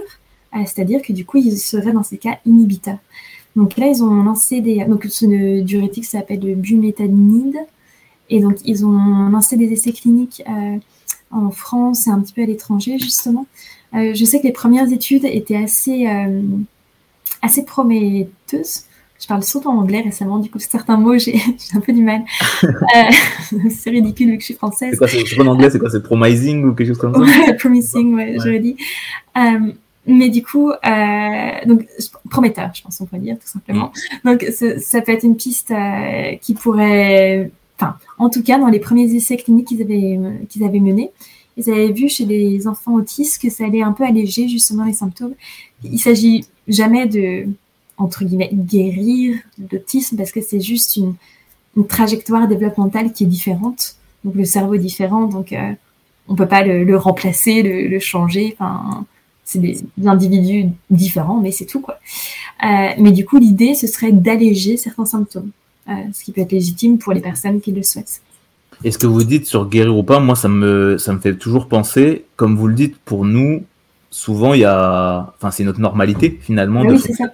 euh, c'est-à-dire que du coup, ils seraient dans ces cas inhibiteurs. Donc là, ils ont lancé des... Donc ce diurétique s'appelle le bumétanide. Et donc, ils ont lancé des essais cliniques en France et un petit peu à l'étranger, justement. Je sais que les premières études étaient assez, assez prometteuses je parle surtout en anglais récemment, du coup, certains mots, j'ai un peu du mal. Euh, c'est ridicule vu que je suis française. C'est quoi, c'est en anglais, c'est quoi, c'est promising ou quelque chose comme ça? Ouais, Promising, ouais, je le dis. Euh, mais du coup, euh, donc, prometteur, je pense qu'on peut dire, tout simplement. Mm. Donc, ça peut être une piste qui pourrait, enfin, en tout cas, dans les premiers essais cliniques qu'ils avaient, qu'ils avaient menés, ils avaient vu chez les enfants autistes que ça allait un peu alléger justement les symptômes. Il s'agit jamais de entre guillemets, guérir l'autisme parce que c'est juste une, trajectoire développementale qui est différente. Donc le cerveau est différent, donc euh, on peut pas le, remplacer, le, changer. Enfin, c'est des, individus différents, mais c'est tout quoi. Euh, mais du coup, l'idée ce serait d'alléger certains symptômes, euh, ce qui peut être légitime pour les personnes qui le souhaitent. Et ce que vous dites sur guérir ou pas, moi ça me ça me fait toujours penser, comme vous le dites, pour nous, souvent il y a, enfin c'est notre normalité finalement. Oui, c'est ça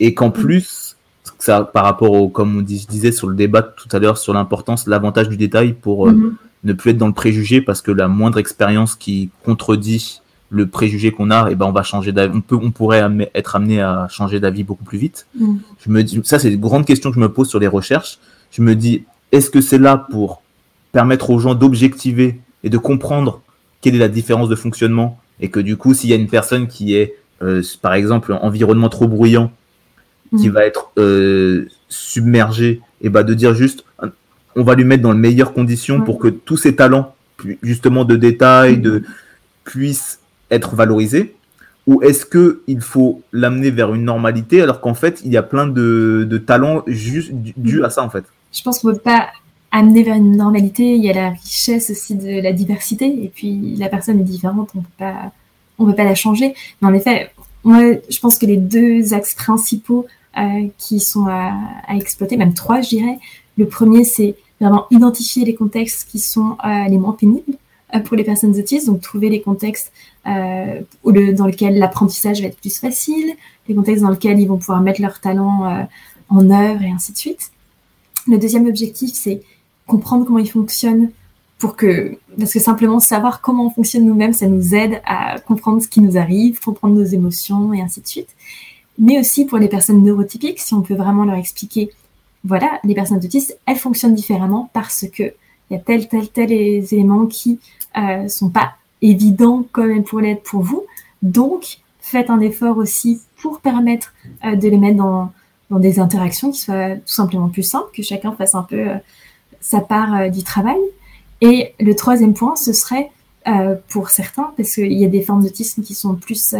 et qu'en plus, ça, par rapport au, comme on disait sur le débat tout à l'heure sur l'importance, l'avantage du détail pour euh, mhm. ne plus être dans le préjugé parce que la moindre expérience qui contredit le préjugé qu'on a, et eh ben on va changer d'avis. On peut, on pourrait être amené à changer d'avis beaucoup plus vite. Mhm. Je me dis, ça c'est une grande question que je me pose sur les recherches. Je me dis, est-ce que c'est là pour permettre aux gens d'objectiver et de comprendre quelle est la différence de fonctionnement et que du coup, s'il y a une personne qui est, euh, par exemple, environnement trop bruyant qui mm. va être euh, submergé, et bah de dire juste, on va lui mettre dans les meilleures conditions pour que tous ses talents, justement de détail, mm. de puissent être valorisés ou est-ce que il faut l'amener vers une normalité alors qu'en fait il y a plein de, de talents juste dus à ça en fait? Je pense qu'on ne peut pas amener vers une normalité. Il y a la richesse aussi de la diversité et puis la personne est différente, on peut pas on peut pas la changer. Mais en effet, moi je pense que les deux axes principaux euh, qui sont à, à, exploiter, même trois, je dirais. Le premier, c'est vraiment identifier les contextes qui sont euh, les moins pénibles. pour les personnes autistes, donc trouver les contextes dans lesquels l'apprentissage va être plus facile, les contextes dans lesquels ils vont pouvoir mettre leur talent en œuvre et ainsi de suite. Le deuxième objectif, c'est comprendre comment ils fonctionnent pour que, parce que simplement savoir comment on fonctionne nous-mêmes, ça nous aide à comprendre ce qui nous arrive, comprendre nos émotions et ainsi de suite. Mais aussi pour les personnes neurotypiques, si on peut vraiment leur expliquer, voilà, les personnes autistes, elles fonctionnent différemment parce que il y a tel, tel, tel éléments qui euh, sont pas évidents comme elles pourraient l'être pour vous. Donc, faites un effort aussi pour permettre euh, de les mettre dans, dans des interactions qui soient tout simplement plus simples, que chacun fasse un peu euh, sa part euh, du travail. Et le troisième point, ce serait euh, pour certains, parce qu'il y a des formes d'autisme qui sont plus, euh,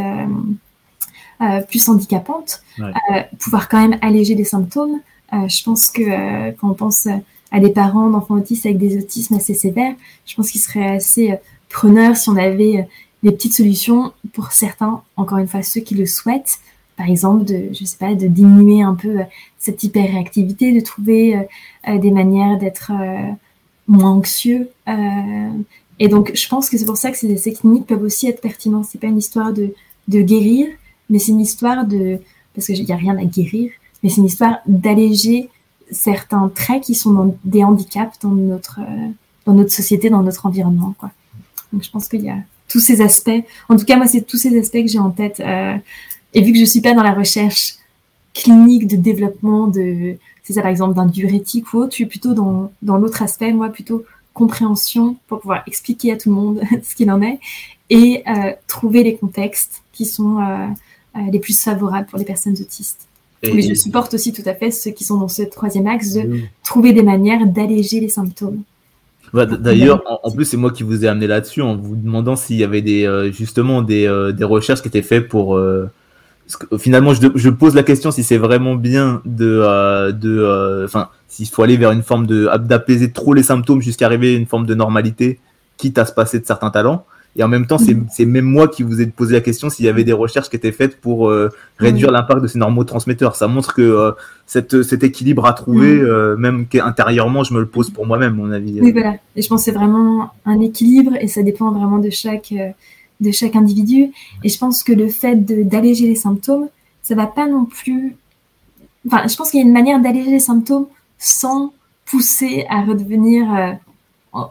euh plus handicapantes, ouais. Euh, pouvoir quand même alléger les symptômes. je pense que quand on pense à des parents d'enfants autistes avec des autismes assez sévères, je pense qu'il serait assez preneur si on avait des petites solutions pour certains, encore une fois ceux qui le souhaitent, par exemple de je sais pas de diminuer un peu cette hyperréactivité, de trouver des manières d'être moins anxieux. Euh, et donc, je pense que c'est pour ça que ces cliniques peuvent aussi être pertinents. C'est pas une histoire de, de guérir, mais c'est une histoire de, parce qu'il n'y a rien à guérir, mais c'est une histoire d'alléger certains traits qui sont des handicaps dans notre, euh, dans notre société, dans notre environnement, quoi. Donc, je pense qu'il y a tous ces aspects. En tout cas, moi, c'est tous ces aspects que j'ai en tête. Euh, et vu que je suis pas dans la recherche clinique de développement de, c'est ça par exemple d'un diurétique ou autre, je suis plutôt dans, dans l'autre aspect, moi plutôt compréhension pour pouvoir expliquer à tout le monde ce qu'il en est et euh, trouver les contextes qui sont euh, euh, les plus favorables pour les personnes autistes. Et Mais je supporte aussi tout à fait ceux qui sont dans ce troisième axe de trouver des manières d'alléger les symptômes. Bah, D'ailleurs, en, en, plus, c'est moi qui vous ai amené là-dessus en vous demandant s'il y avait des, euh, justement des, des recherches qui étaient faites pour que, finalement, je, je, pose la question si c'est vraiment bien de, euh, de, enfin, euh, s'il faut aller vers une forme de d'apaiser trop les symptômes jusqu'à arriver à une forme de normalité, quitte à se passer de certains talents. Et en même temps, c'est mm-hmm. même moi qui vous ai posé la question s'il y avait des recherches qui étaient faites pour euh, réduire mmh. l'impact de ces neurotransmetteurs. Ça montre que euh, cette, cet équilibre à trouver, mmh. euh, même qu'intérieurement, je me le pose pour moi-même, mon avis. Oui, voilà. Et je pense que c'est vraiment un équilibre et ça dépend vraiment de chaque de chaque individu. Et je pense que le fait d'alléger les symptômes, ça va pas non plus. Enfin, je pense qu'il y a une manière d'alléger les symptômes sans pousser à redevenir euh,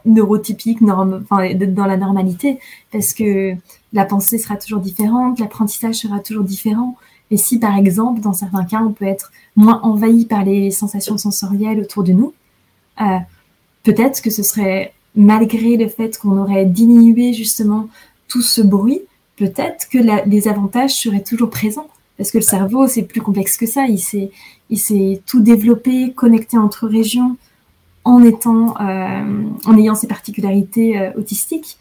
neurotypique, norme, enfin, dans la normalité, parce que la pensée sera toujours différente, l'apprentissage sera toujours différent. Et si, par exemple, dans certains cas, on peut être moins envahi par les sensations sensorielles autour de nous, euh, peut-être que ce serait malgré le fait qu'on aurait diminué justement tout ce bruit, peut-être que les avantages seraient toujours présents. Parce que le cerveau, c'est plus complexe que ça. Il s'est, il s'est tout développé, connecté entre régions, en étant, euh, en ayant ses particularités euh, autistiques.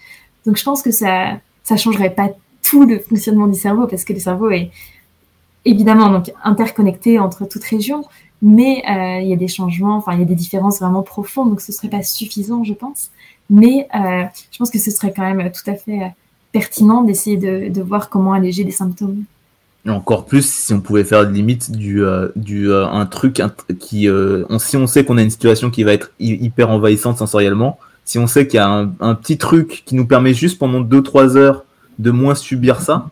Donc, je pense que ça, ça changerait pas tout le fonctionnement du cerveau, parce que le cerveau est évidemment donc interconnecté entre toutes régions, mais euh, il y a des changements, enfin il y a des différences vraiment profondes, donc ce serait pas suffisant, je pense. Mais je pense que ce serait quand même tout à fait pertinent d'essayer de, voir comment alléger les symptômes. Encore plus si on pouvait faire limite du, euh, du euh, un truc qui euh, on, si on sait qu'on a une situation qui va être hyper envahissante sensoriellement, si on sait qu'il y a un, un, petit truc qui nous permet juste pendant 2-3 heures de moins subir ça,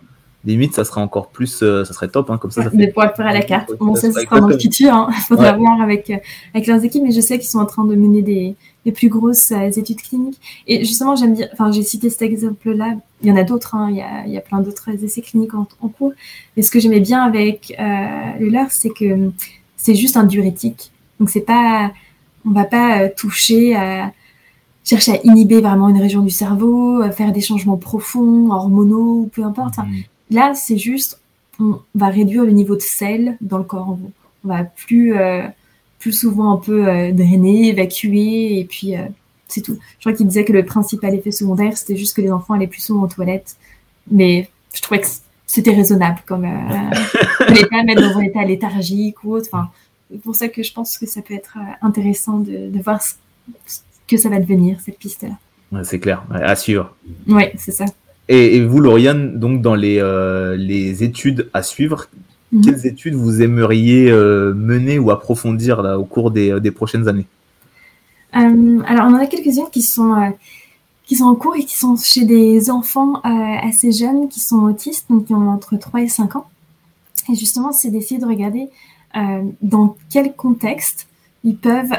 limite ça serait encore plus euh, ça serait top hein, comme ça, ça fait... de pouvoir le faire à la carte bon ça, ça sera dans le futur hein. faudra ouais. voir avec euh, avec leurs équipes mais je sais qu'ils sont en train de mener des, plus grosses euh, études cliniques et justement j'aime dire enfin j'ai cité cet exemple là il y en a d'autres hein. il, y a, il y a plein d'autres essais cliniques en, en, cours mais ce que j'aimais bien avec le leur c'est que c'est juste un diurétique donc c'est pas on va pas toucher à chercher à inhiber vraiment une région du cerveau, faire des changements profonds, hormonaux, peu importe. Enfin, Là, c'est juste, on va réduire le niveau de sel dans le corps. On va plus, euh, plus souvent un peu euh, drainer, évacuer, et puis euh, c'est tout. Je crois qu'il disait que le principal effet secondaire, c'était juste que les enfants allaient plus souvent aux toilettes. Mais je trouvais que c'était raisonnable, comme euh, les pas mettre dans un état léthargique ou autre. Enfin, c'est pour ça que je pense que ça peut être intéressant de, de voir ce, que ça va devenir, cette piste-là. Ouais, c'est clair, assure. Oui, c'est ça. Et, et, vous, Lauriane, donc dans les, euh, les études à suivre, mmh. quelles études vous aimeriez euh, mener ou approfondir là, au cours des, des prochaines années? Euh, Alors, on en a quelques-unes qui sont, qui sont en cours et qui sont chez des enfants assez jeunes qui sont autistes, donc qui ont entre 3 et 5 ans. Et justement, c'est d'essayer de regarder dans quel contexte ils peuvent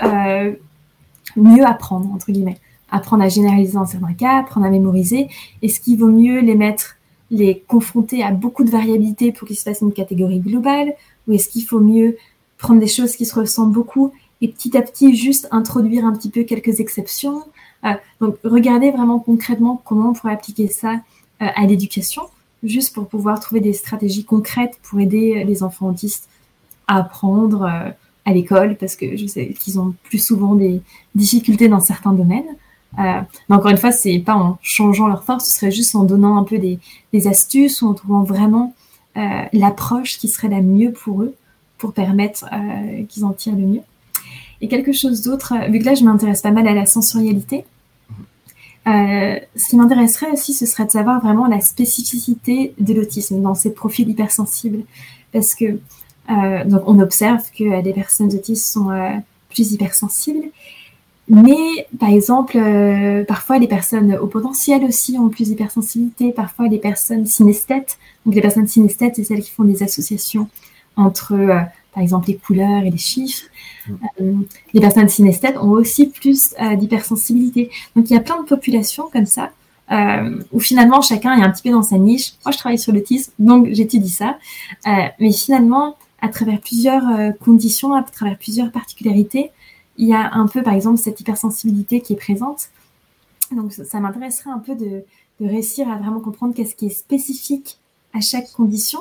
mieux apprendre, entre guillemets. Apprendre à généraliser dans certains cas, apprendre à mémoriser. Est-ce qu'il vaut mieux les mettre, les confronter à beaucoup de variabilité pour qu'ils se fassent une catégorie globale Ou est-ce qu'il faut mieux prendre des choses qui se ressemblent beaucoup et petit à petit juste introduire un petit peu quelques exceptions euh, Donc, regardez vraiment concrètement comment on pourrait appliquer ça euh, à l'éducation, juste pour pouvoir trouver des stratégies concrètes pour aider les enfants autistes à apprendre. Euh, à l'école parce que je sais qu'ils ont plus souvent des difficultés dans certains domaines. Euh, mais encore une fois, c'est pas en changeant leur force, ce serait juste en donnant un peu des, astuces ou en trouvant vraiment euh, l'approche qui serait la mieux pour eux, pour permettre euh, qu'ils en tirent le mieux. Et quelque chose d'autre, vu que là je m'intéresse pas mal à la sensorialité, ce qui m'intéresserait aussi, ce serait de savoir vraiment la spécificité de l'autisme dans ces profils hypersensibles. Parce que donc, on observe que les personnes autistes sont plus hypersensibles. Mais, par exemple, parfois les personnes au potentiel aussi ont plus d'hypersensibilité. Parfois, les personnes synesthètes. Donc, les personnes synesthètes, c'est celles qui font des associations entre, par exemple, les couleurs et les chiffres. Mm. les personnes synesthètes ont aussi plus d'hypersensibilité. Donc, il y a plein de populations comme ça. où finalement chacun est un petit peu dans sa niche. Moi, je travaille sur l'autisme, donc j'étudie ça. mais finalement, à travers plusieurs euh, conditions, à travers plusieurs particularités. Il y a un peu, par exemple, cette hypersensibilité qui est présente. Donc, ça, m'intéresserait un peu de, réussir à vraiment comprendre qu'est-ce qui est spécifique à chaque condition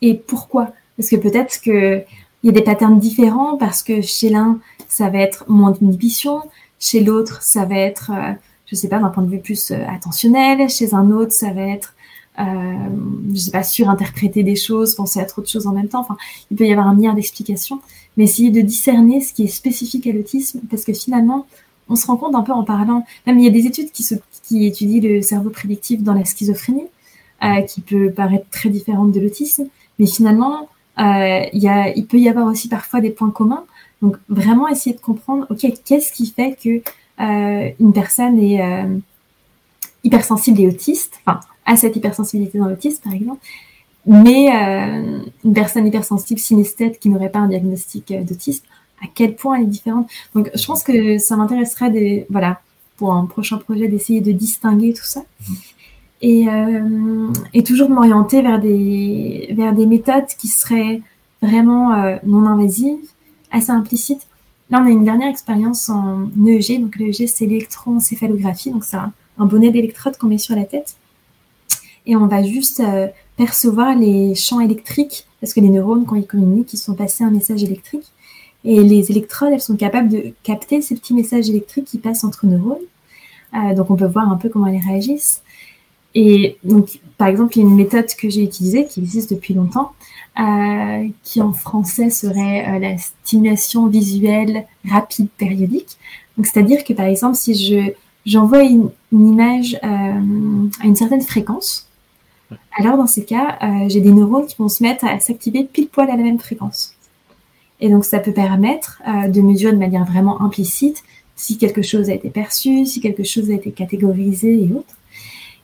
et pourquoi. Parce que peut-être qu'il y a des patterns différents parce que chez l'un, ça va être moins d'inhibition, chez l'autre, ça va être, euh, je sais pas, d'un point de vue plus euh, attentionnel, chez un autre, ça va être euh, je sais pas, surinterpréter des choses, penser à trop de choses en même temps. Enfin, il peut y avoir un milliard d'explications, mais essayer de discerner ce qui est spécifique à l'autisme, parce que finalement, on se rend compte un peu en parlant. Même il y a des études qui, étudient le cerveau prédictif dans la schizophrénie, euh, qui peut paraître très différente de l'autisme, mais finalement, euh, il, y a, il peut y avoir aussi parfois des points communs. Donc vraiment essayer de comprendre, ok, qu'est-ce qui fait que euh, une personne est euh, hypersensible et autiste, enfin à cette hypersensibilité dans l'autisme, par exemple. Mais euh, une personne hypersensible synesthète qui n'aurait pas un diagnostic euh, d'autisme, à quel point elle est différente? Donc, je pense que ça m'intéresserait, de, voilà, pour un prochain projet, d'essayer de distinguer tout ça. Et, euh, et toujours m'orienter vers des, vers des méthodes qui seraient vraiment euh, non invasives, assez implicites. Là, on a une dernière expérience en EEG. Donc, l'EEG, c'est l'électroencéphalographie. Donc, c'est un, un bonnet d'électrode qu'on met sur la tête et on va juste percevoir les champs électriques parce que les neurones, quand ils communiquent, ils sont passés un message électrique. Et les électrodes, elles sont capables de capter ces petits messages électriques qui passent entre neurones. Euh, donc on peut voir un peu comment elles réagissent. Et donc, par exemple, il y a une méthode que j'ai utilisée, qui existe depuis longtemps, euh, qui en français serait euh, la stimulation visuelle rapide périodique. Donc, c'est-à-dire que, par exemple, si je j'envoie une, image à une certaine fréquence, alors dans ces cas, euh, j'ai des neurones qui vont se mettre à s'activer pile poil à la même fréquence. Et donc ça peut permettre euh, de mesurer de manière vraiment implicite si quelque chose a été perçu, si quelque chose a été catégorisé et autres.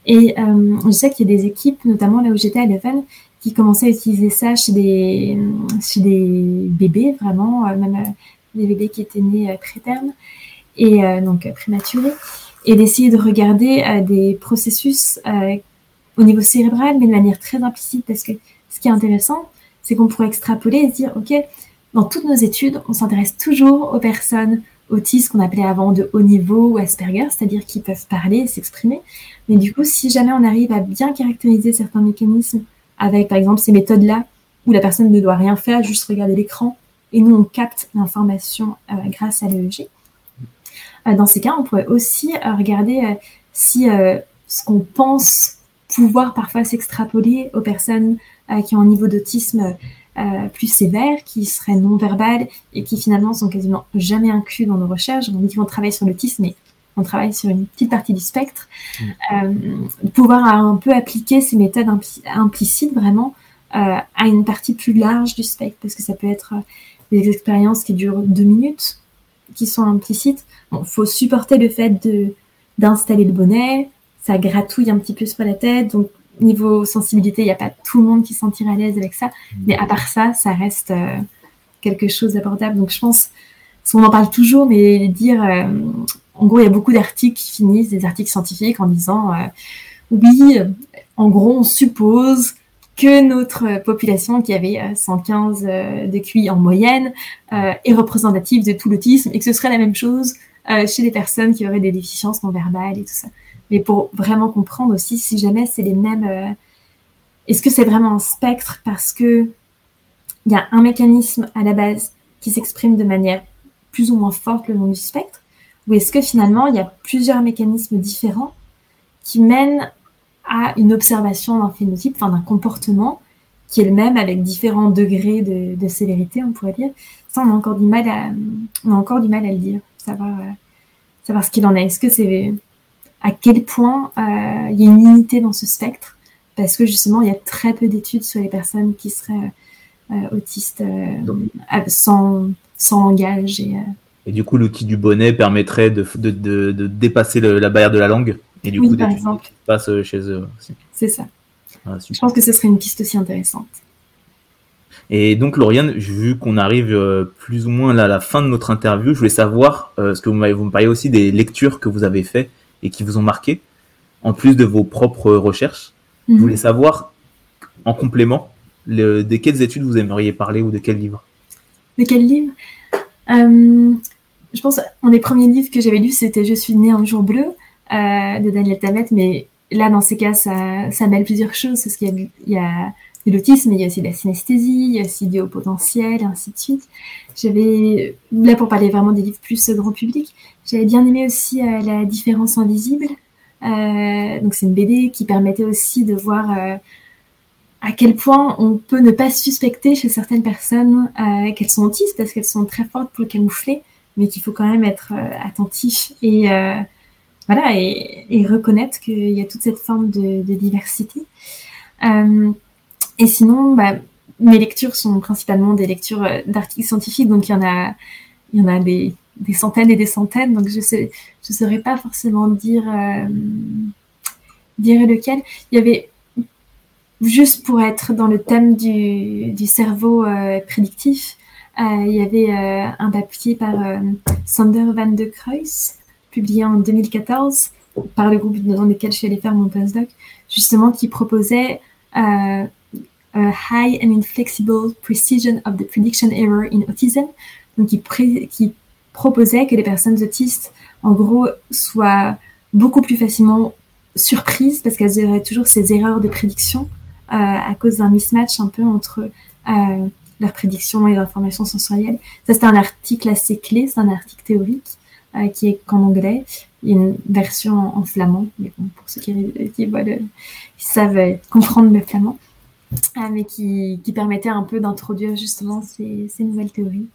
Et euh, je sais qu'il y a des équipes, notamment là où j'étais à Leven, qui commençaient à utiliser ça chez des, chez des bébés, vraiment, même des bébés qui étaient nés prétermes et donc prématurés, et d'essayer de regarder des processus au niveau cérébral, mais de manière très implicite, parce que ce qui est intéressant, c'est qu'on pourrait extrapoler et se dire, OK, dans toutes nos études, on s'intéresse toujours aux personnes autistes qu'on appelait avant de haut niveau ou Asperger, c'est-à-dire qui peuvent parler et s'exprimer. Mais du coup, si jamais on arrive à bien caractériser certains mécanismes avec, par exemple, ces méthodes-là, où la personne ne doit rien faire, juste regarder l'écran, et nous, on capte l'information euh, grâce à l'EEG, euh, dans ces cas, on pourrait aussi euh, regarder si ce qu'on pense pouvoir parfois s'extrapoler aux personnes euh, qui ont un niveau d'autisme euh, plus sévère, qui seraient non verbales et qui finalement sont quasiment jamais inclus dans nos recherches. On dit qu'on travaille sur l'autisme, mais on travaille sur une petite partie du spectre. Mm. Euh, pouvoir un peu appliquer ces méthodes implicites vraiment à une partie plus large du spectre, parce que ça peut être des expériences qui durent deux minutes, qui sont implicites. Il faut supporter le fait de d'installer le bonnet, ça gratouille un petit peu sur la tête, donc niveau sensibilité, il n'y a pas tout le monde qui se sentirait à l'aise avec ça, mais à part ça, ça reste euh, quelque chose d'abordable. Donc je pense, on en parle toujours, mais dire, euh, en gros, il y a beaucoup d'articles qui finissent, des articles scientifiques, en disant, euh, oui, en gros, on suppose que notre population, qui avait 115 de QI en moyenne, est représentative de tout l'autisme et que ce serait la même chose chez les personnes qui auraient des déficiences non verbales et tout ça mais pour vraiment comprendre aussi si jamais c'est les mêmes. Euh, est-ce que c'est vraiment un spectre parce que il y a un mécanisme à la base qui s'exprime de manière plus ou moins forte le long du spectre, ou est-ce que finalement il y a plusieurs mécanismes différents qui mènent à une observation d'un phénotype, enfin d'un comportement qui est le même avec différents degrés de, de, sévérité, on pourrait dire. Ça, on a encore du mal à, on a encore du mal à le dire, savoir, euh, savoir ce qu'il en est. Est-ce que c'est à quel point euh, il y a une unité dans ce spectre, parce que justement, il y a très peu d'études sur les personnes qui seraient euh, autistes euh, sans, sans langage. Et, et du coup, l'outil du bonnet permettrait de, de, de, dépasser la barrière de la langue et du coup, par exemple. passe chez eux aussi. C'est ça. Ah, Je pense que ce serait une piste aussi intéressante. Et donc, Lauriane, vu qu'on arrive plus ou moins à la fin de notre interview, je voulais savoir, ce que vous, vous me parliez aussi des lectures que vous avez faites et qui vous ont marqué, en plus de vos propres recherches. Je mhm. voulais savoir, en complément, le, de quelles études vous aimeriez parler ou de quels livres De quels livres euh, Je pense, un des premiers livres que j'avais lu, c'était Je suis né un jour bleu euh, de Daniel Tammet, mais là, dans ces cas, ça, ça mêle plusieurs choses, parce qu'il y a de l'autisme, mais il y a aussi de la synesthésie, il y a aussi du haut potentiel, ainsi de suite. J'avais, là pour parler vraiment des livres plus grand public, j'avais bien aimé aussi euh, La différence invisible. Euh, donc c'est une BD qui permettait aussi de voir euh, à quel point on peut ne pas suspecter chez certaines personnes qu'elles sont autistes parce qu'elles sont très fortes pour le camoufler, mais qu'il faut quand même être attentif et voilà et, reconnaître qu'il y a toute cette forme de, diversité. Et sinon, bah, mes lectures sont principalement des lectures d'articles scientifiques, donc il y en a, il y en a des centaines et des centaines, donc je ne je saurais pas forcément dire, euh, dire lequel. Il y avait, juste pour être dans le thème du, cerveau euh, prédictif, euh, il y avait un papier par Sander van de Kruis, publié en 2014 par le groupe dans lequel je suis allée faire mon postdoc, justement qui proposait high and inflexible precision of the prediction error in autism, donc qui, proposait que les personnes autistes, en gros, soient beaucoup plus facilement surprises parce qu'elles auraient toujours ces erreurs de prédiction euh, à cause d'un mismatch un peu entre euh, leurs prédictions et leur information sensorielle. Ça, c'est un article assez clé, c'est un article théorique euh, qui est qu'en anglais. Il y a une version en, flamand, mais bon, pour ceux qui, qui, savent comprendre le flamand, mais qui, qui, permettait un peu d'introduire justement ces, nouvelles théories.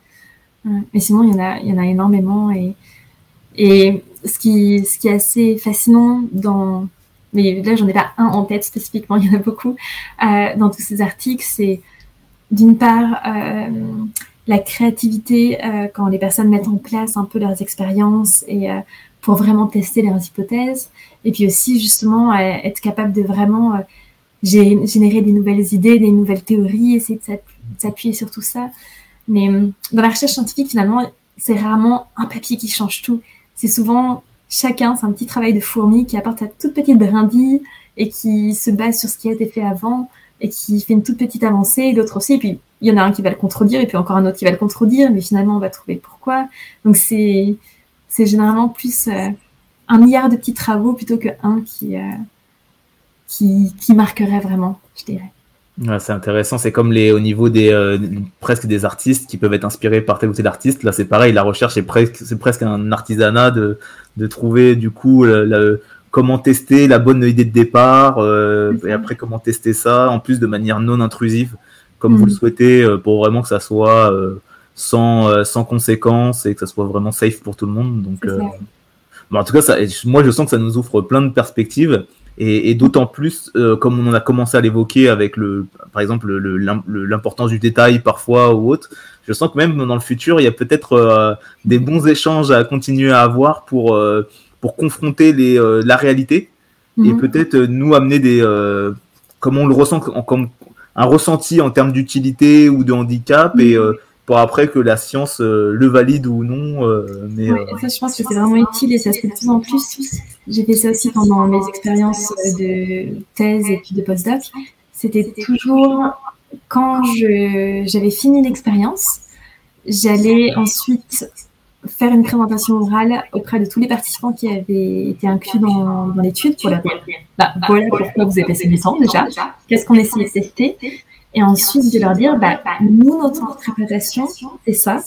Mais sinon, il y en a, il y en a énormément. Et, ce, qui, ce qui est assez fascinant dans. Mais là, j'en ai pas un en tête spécifiquement, il y en a beaucoup. Euh, dans tous ces articles, c'est d'une part euh, la créativité euh, quand les personnes mettent en place un peu leurs expériences et pour vraiment tester leurs hypothèses. Et puis aussi, justement, être capable de vraiment générer des nouvelles idées, des nouvelles théories, essayer de s'appuyer sur tout ça. Mais euh, dans la recherche scientifique, finalement, c'est rarement un papier qui change tout. C'est souvent chacun, c'est un petit travail de fourmi qui apporte sa toute petite brindille et qui se base sur ce qui a été fait avant et qui fait une toute petite avancée, l'autre aussi. Et puis, il y en a un qui va le contredire et puis encore un autre qui va le contredire, mais finalement, on va trouver pourquoi. Donc, c'est, c'est généralement plus euh, un milliard de petits travaux plutôt qu'un qui, euh, qui, qui marquerait vraiment, je dirais c'est intéressant. C'est comme les au niveau des euh, presque des artistes qui peuvent être inspirés par tel ou tel artiste. Là, c'est pareil. La recherche est presque c'est presque un artisanat de de trouver du coup comment tester la bonne idée de départ euh, et après comment tester ça en plus de manière non intrusive comme vous le mm. souhaitez euh, pour vraiment que ça soit sans sans conséquences et que ça soit vraiment safe pour tout le monde. Donc bon, en tout cas, ça, moi je sens que ça nous offre plein de perspectives. Et, et d'autant plus, euh, comme on en a commencé à l'évoquer avec le, par exemple, l'importance du détail parfois ou autre, je sens que même dans le futur, il y a peut-être euh, des bons échanges à continuer à avoir pour, euh, pour confronter les, la réalité et mhm. peut-être nous amener des comme on le ressent comme un ressenti en termes d'utilité ou de handicap et. Pour après que la science le valide ou non. mais ça, je pense que c'est vraiment utile et ça se fait de plus en plus. J'ai fait ça aussi pendant mes expériences de thèse et puis de postdoc. C'était toujours quand j'avais fini l'expérience, j'allais ensuite faire une présentation orale auprès de tous les participants qui avaient été inclus dans, l'étude pour leur dire bah, voilà pourquoi vous avez passé du temps déjà, qu'est-ce qu'on essayait de tester, et ensuite de leur dire bah, nous, notre interprétation, c'est ça.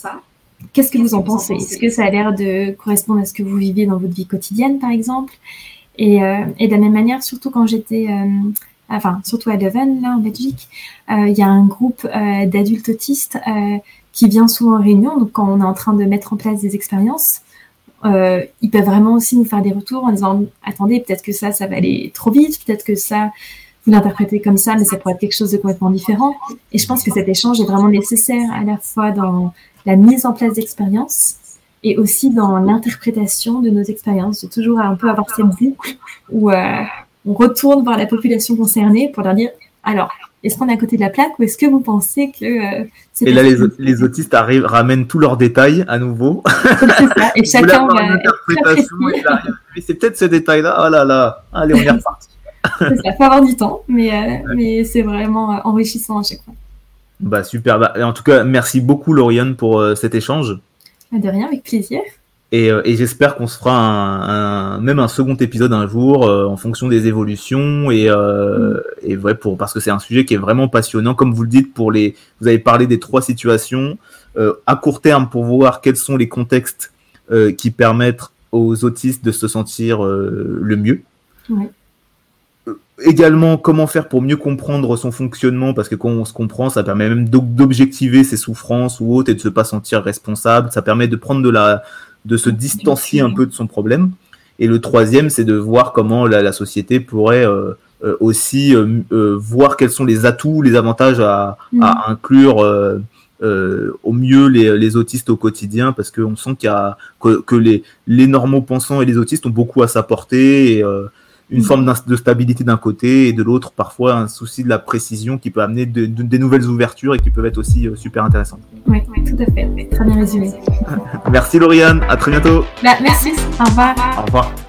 Qu'est-ce que vous en pensez? Est-ce que ça a l'air de correspondre à ce que vous vivez dans votre vie quotidienne, par exemple? Et, euh, de la même manière, surtout quand j'étais euh, enfin surtout à Leuven, là en Belgique, euh, il y a un groupe d'adultes autistes qui vient souvent en réunion. Donc quand on est en train de mettre en place des expériences, ils peuvent vraiment aussi nous faire des retours en disant attendez, peut-être que ça, ça va aller trop vite, peut-être que ça, vous l'interprétez comme ça, mais ça pourrait être quelque chose de complètement différent. Et je pense que cet échange est vraiment nécessaire à la fois dans la mise en place d'expériences et aussi dans l'interprétation de nos expériences, de toujours un peu avoir cette boucle où on retourne voir la population concernée pour leur dire alors, est-ce qu'on est à côté de la plaque ou est-ce que vous pensez que euh, Et là, les, autistes arrivent, ramènent tous leurs détails à nouveau. C'est ça. Et chacun va. interprétation mais c'est peut-être ce détail-là. Oh là là. Allez, on est reparti. Ça faut avoir du temps, mais, euh, mais c'est vraiment euh, enrichissant à chaque fois. Bah super. Bah, en tout cas, merci beaucoup Lauriane pour cet échange. De rien, avec plaisir. Euh, et, j'espère qu'on se fera un, même un second épisode un jour euh, en fonction des évolutions et, euh, et ouais, pour parce que c'est un sujet qui est vraiment passionnant comme vous le dites pour les vous avez parlé des trois situations à court terme pour voir quels sont les contextes qui permettent aux autistes de se sentir le mieux. Également, comment faire pour mieux comprendre son fonctionnement, parce que quand on se comprend, ça permet même d'objectiver ses souffrances ou autres et de se pas sentir responsable. Ça permet de prendre de la, de se distancier un peu de son problème. Et le troisième, c'est de voir comment la, société pourrait euh, euh, aussi euh, voir quels sont les atouts, les avantages à, mm. inclure au mieux les, autistes au quotidien, parce qu'on sent qu'il y a, que, les, les normaux pensants et les autistes ont beaucoup à s'apporter. Et, une forme de stabilité d'un côté et de l'autre parfois un souci de la précision qui peut amener des nouvelles ouvertures et qui peuvent être aussi euh, super intéressantes. Oui, tout à fait. Très bien résumé. merci Lauriane, à très bientôt. Bah, merci, au revoir. Au revoir.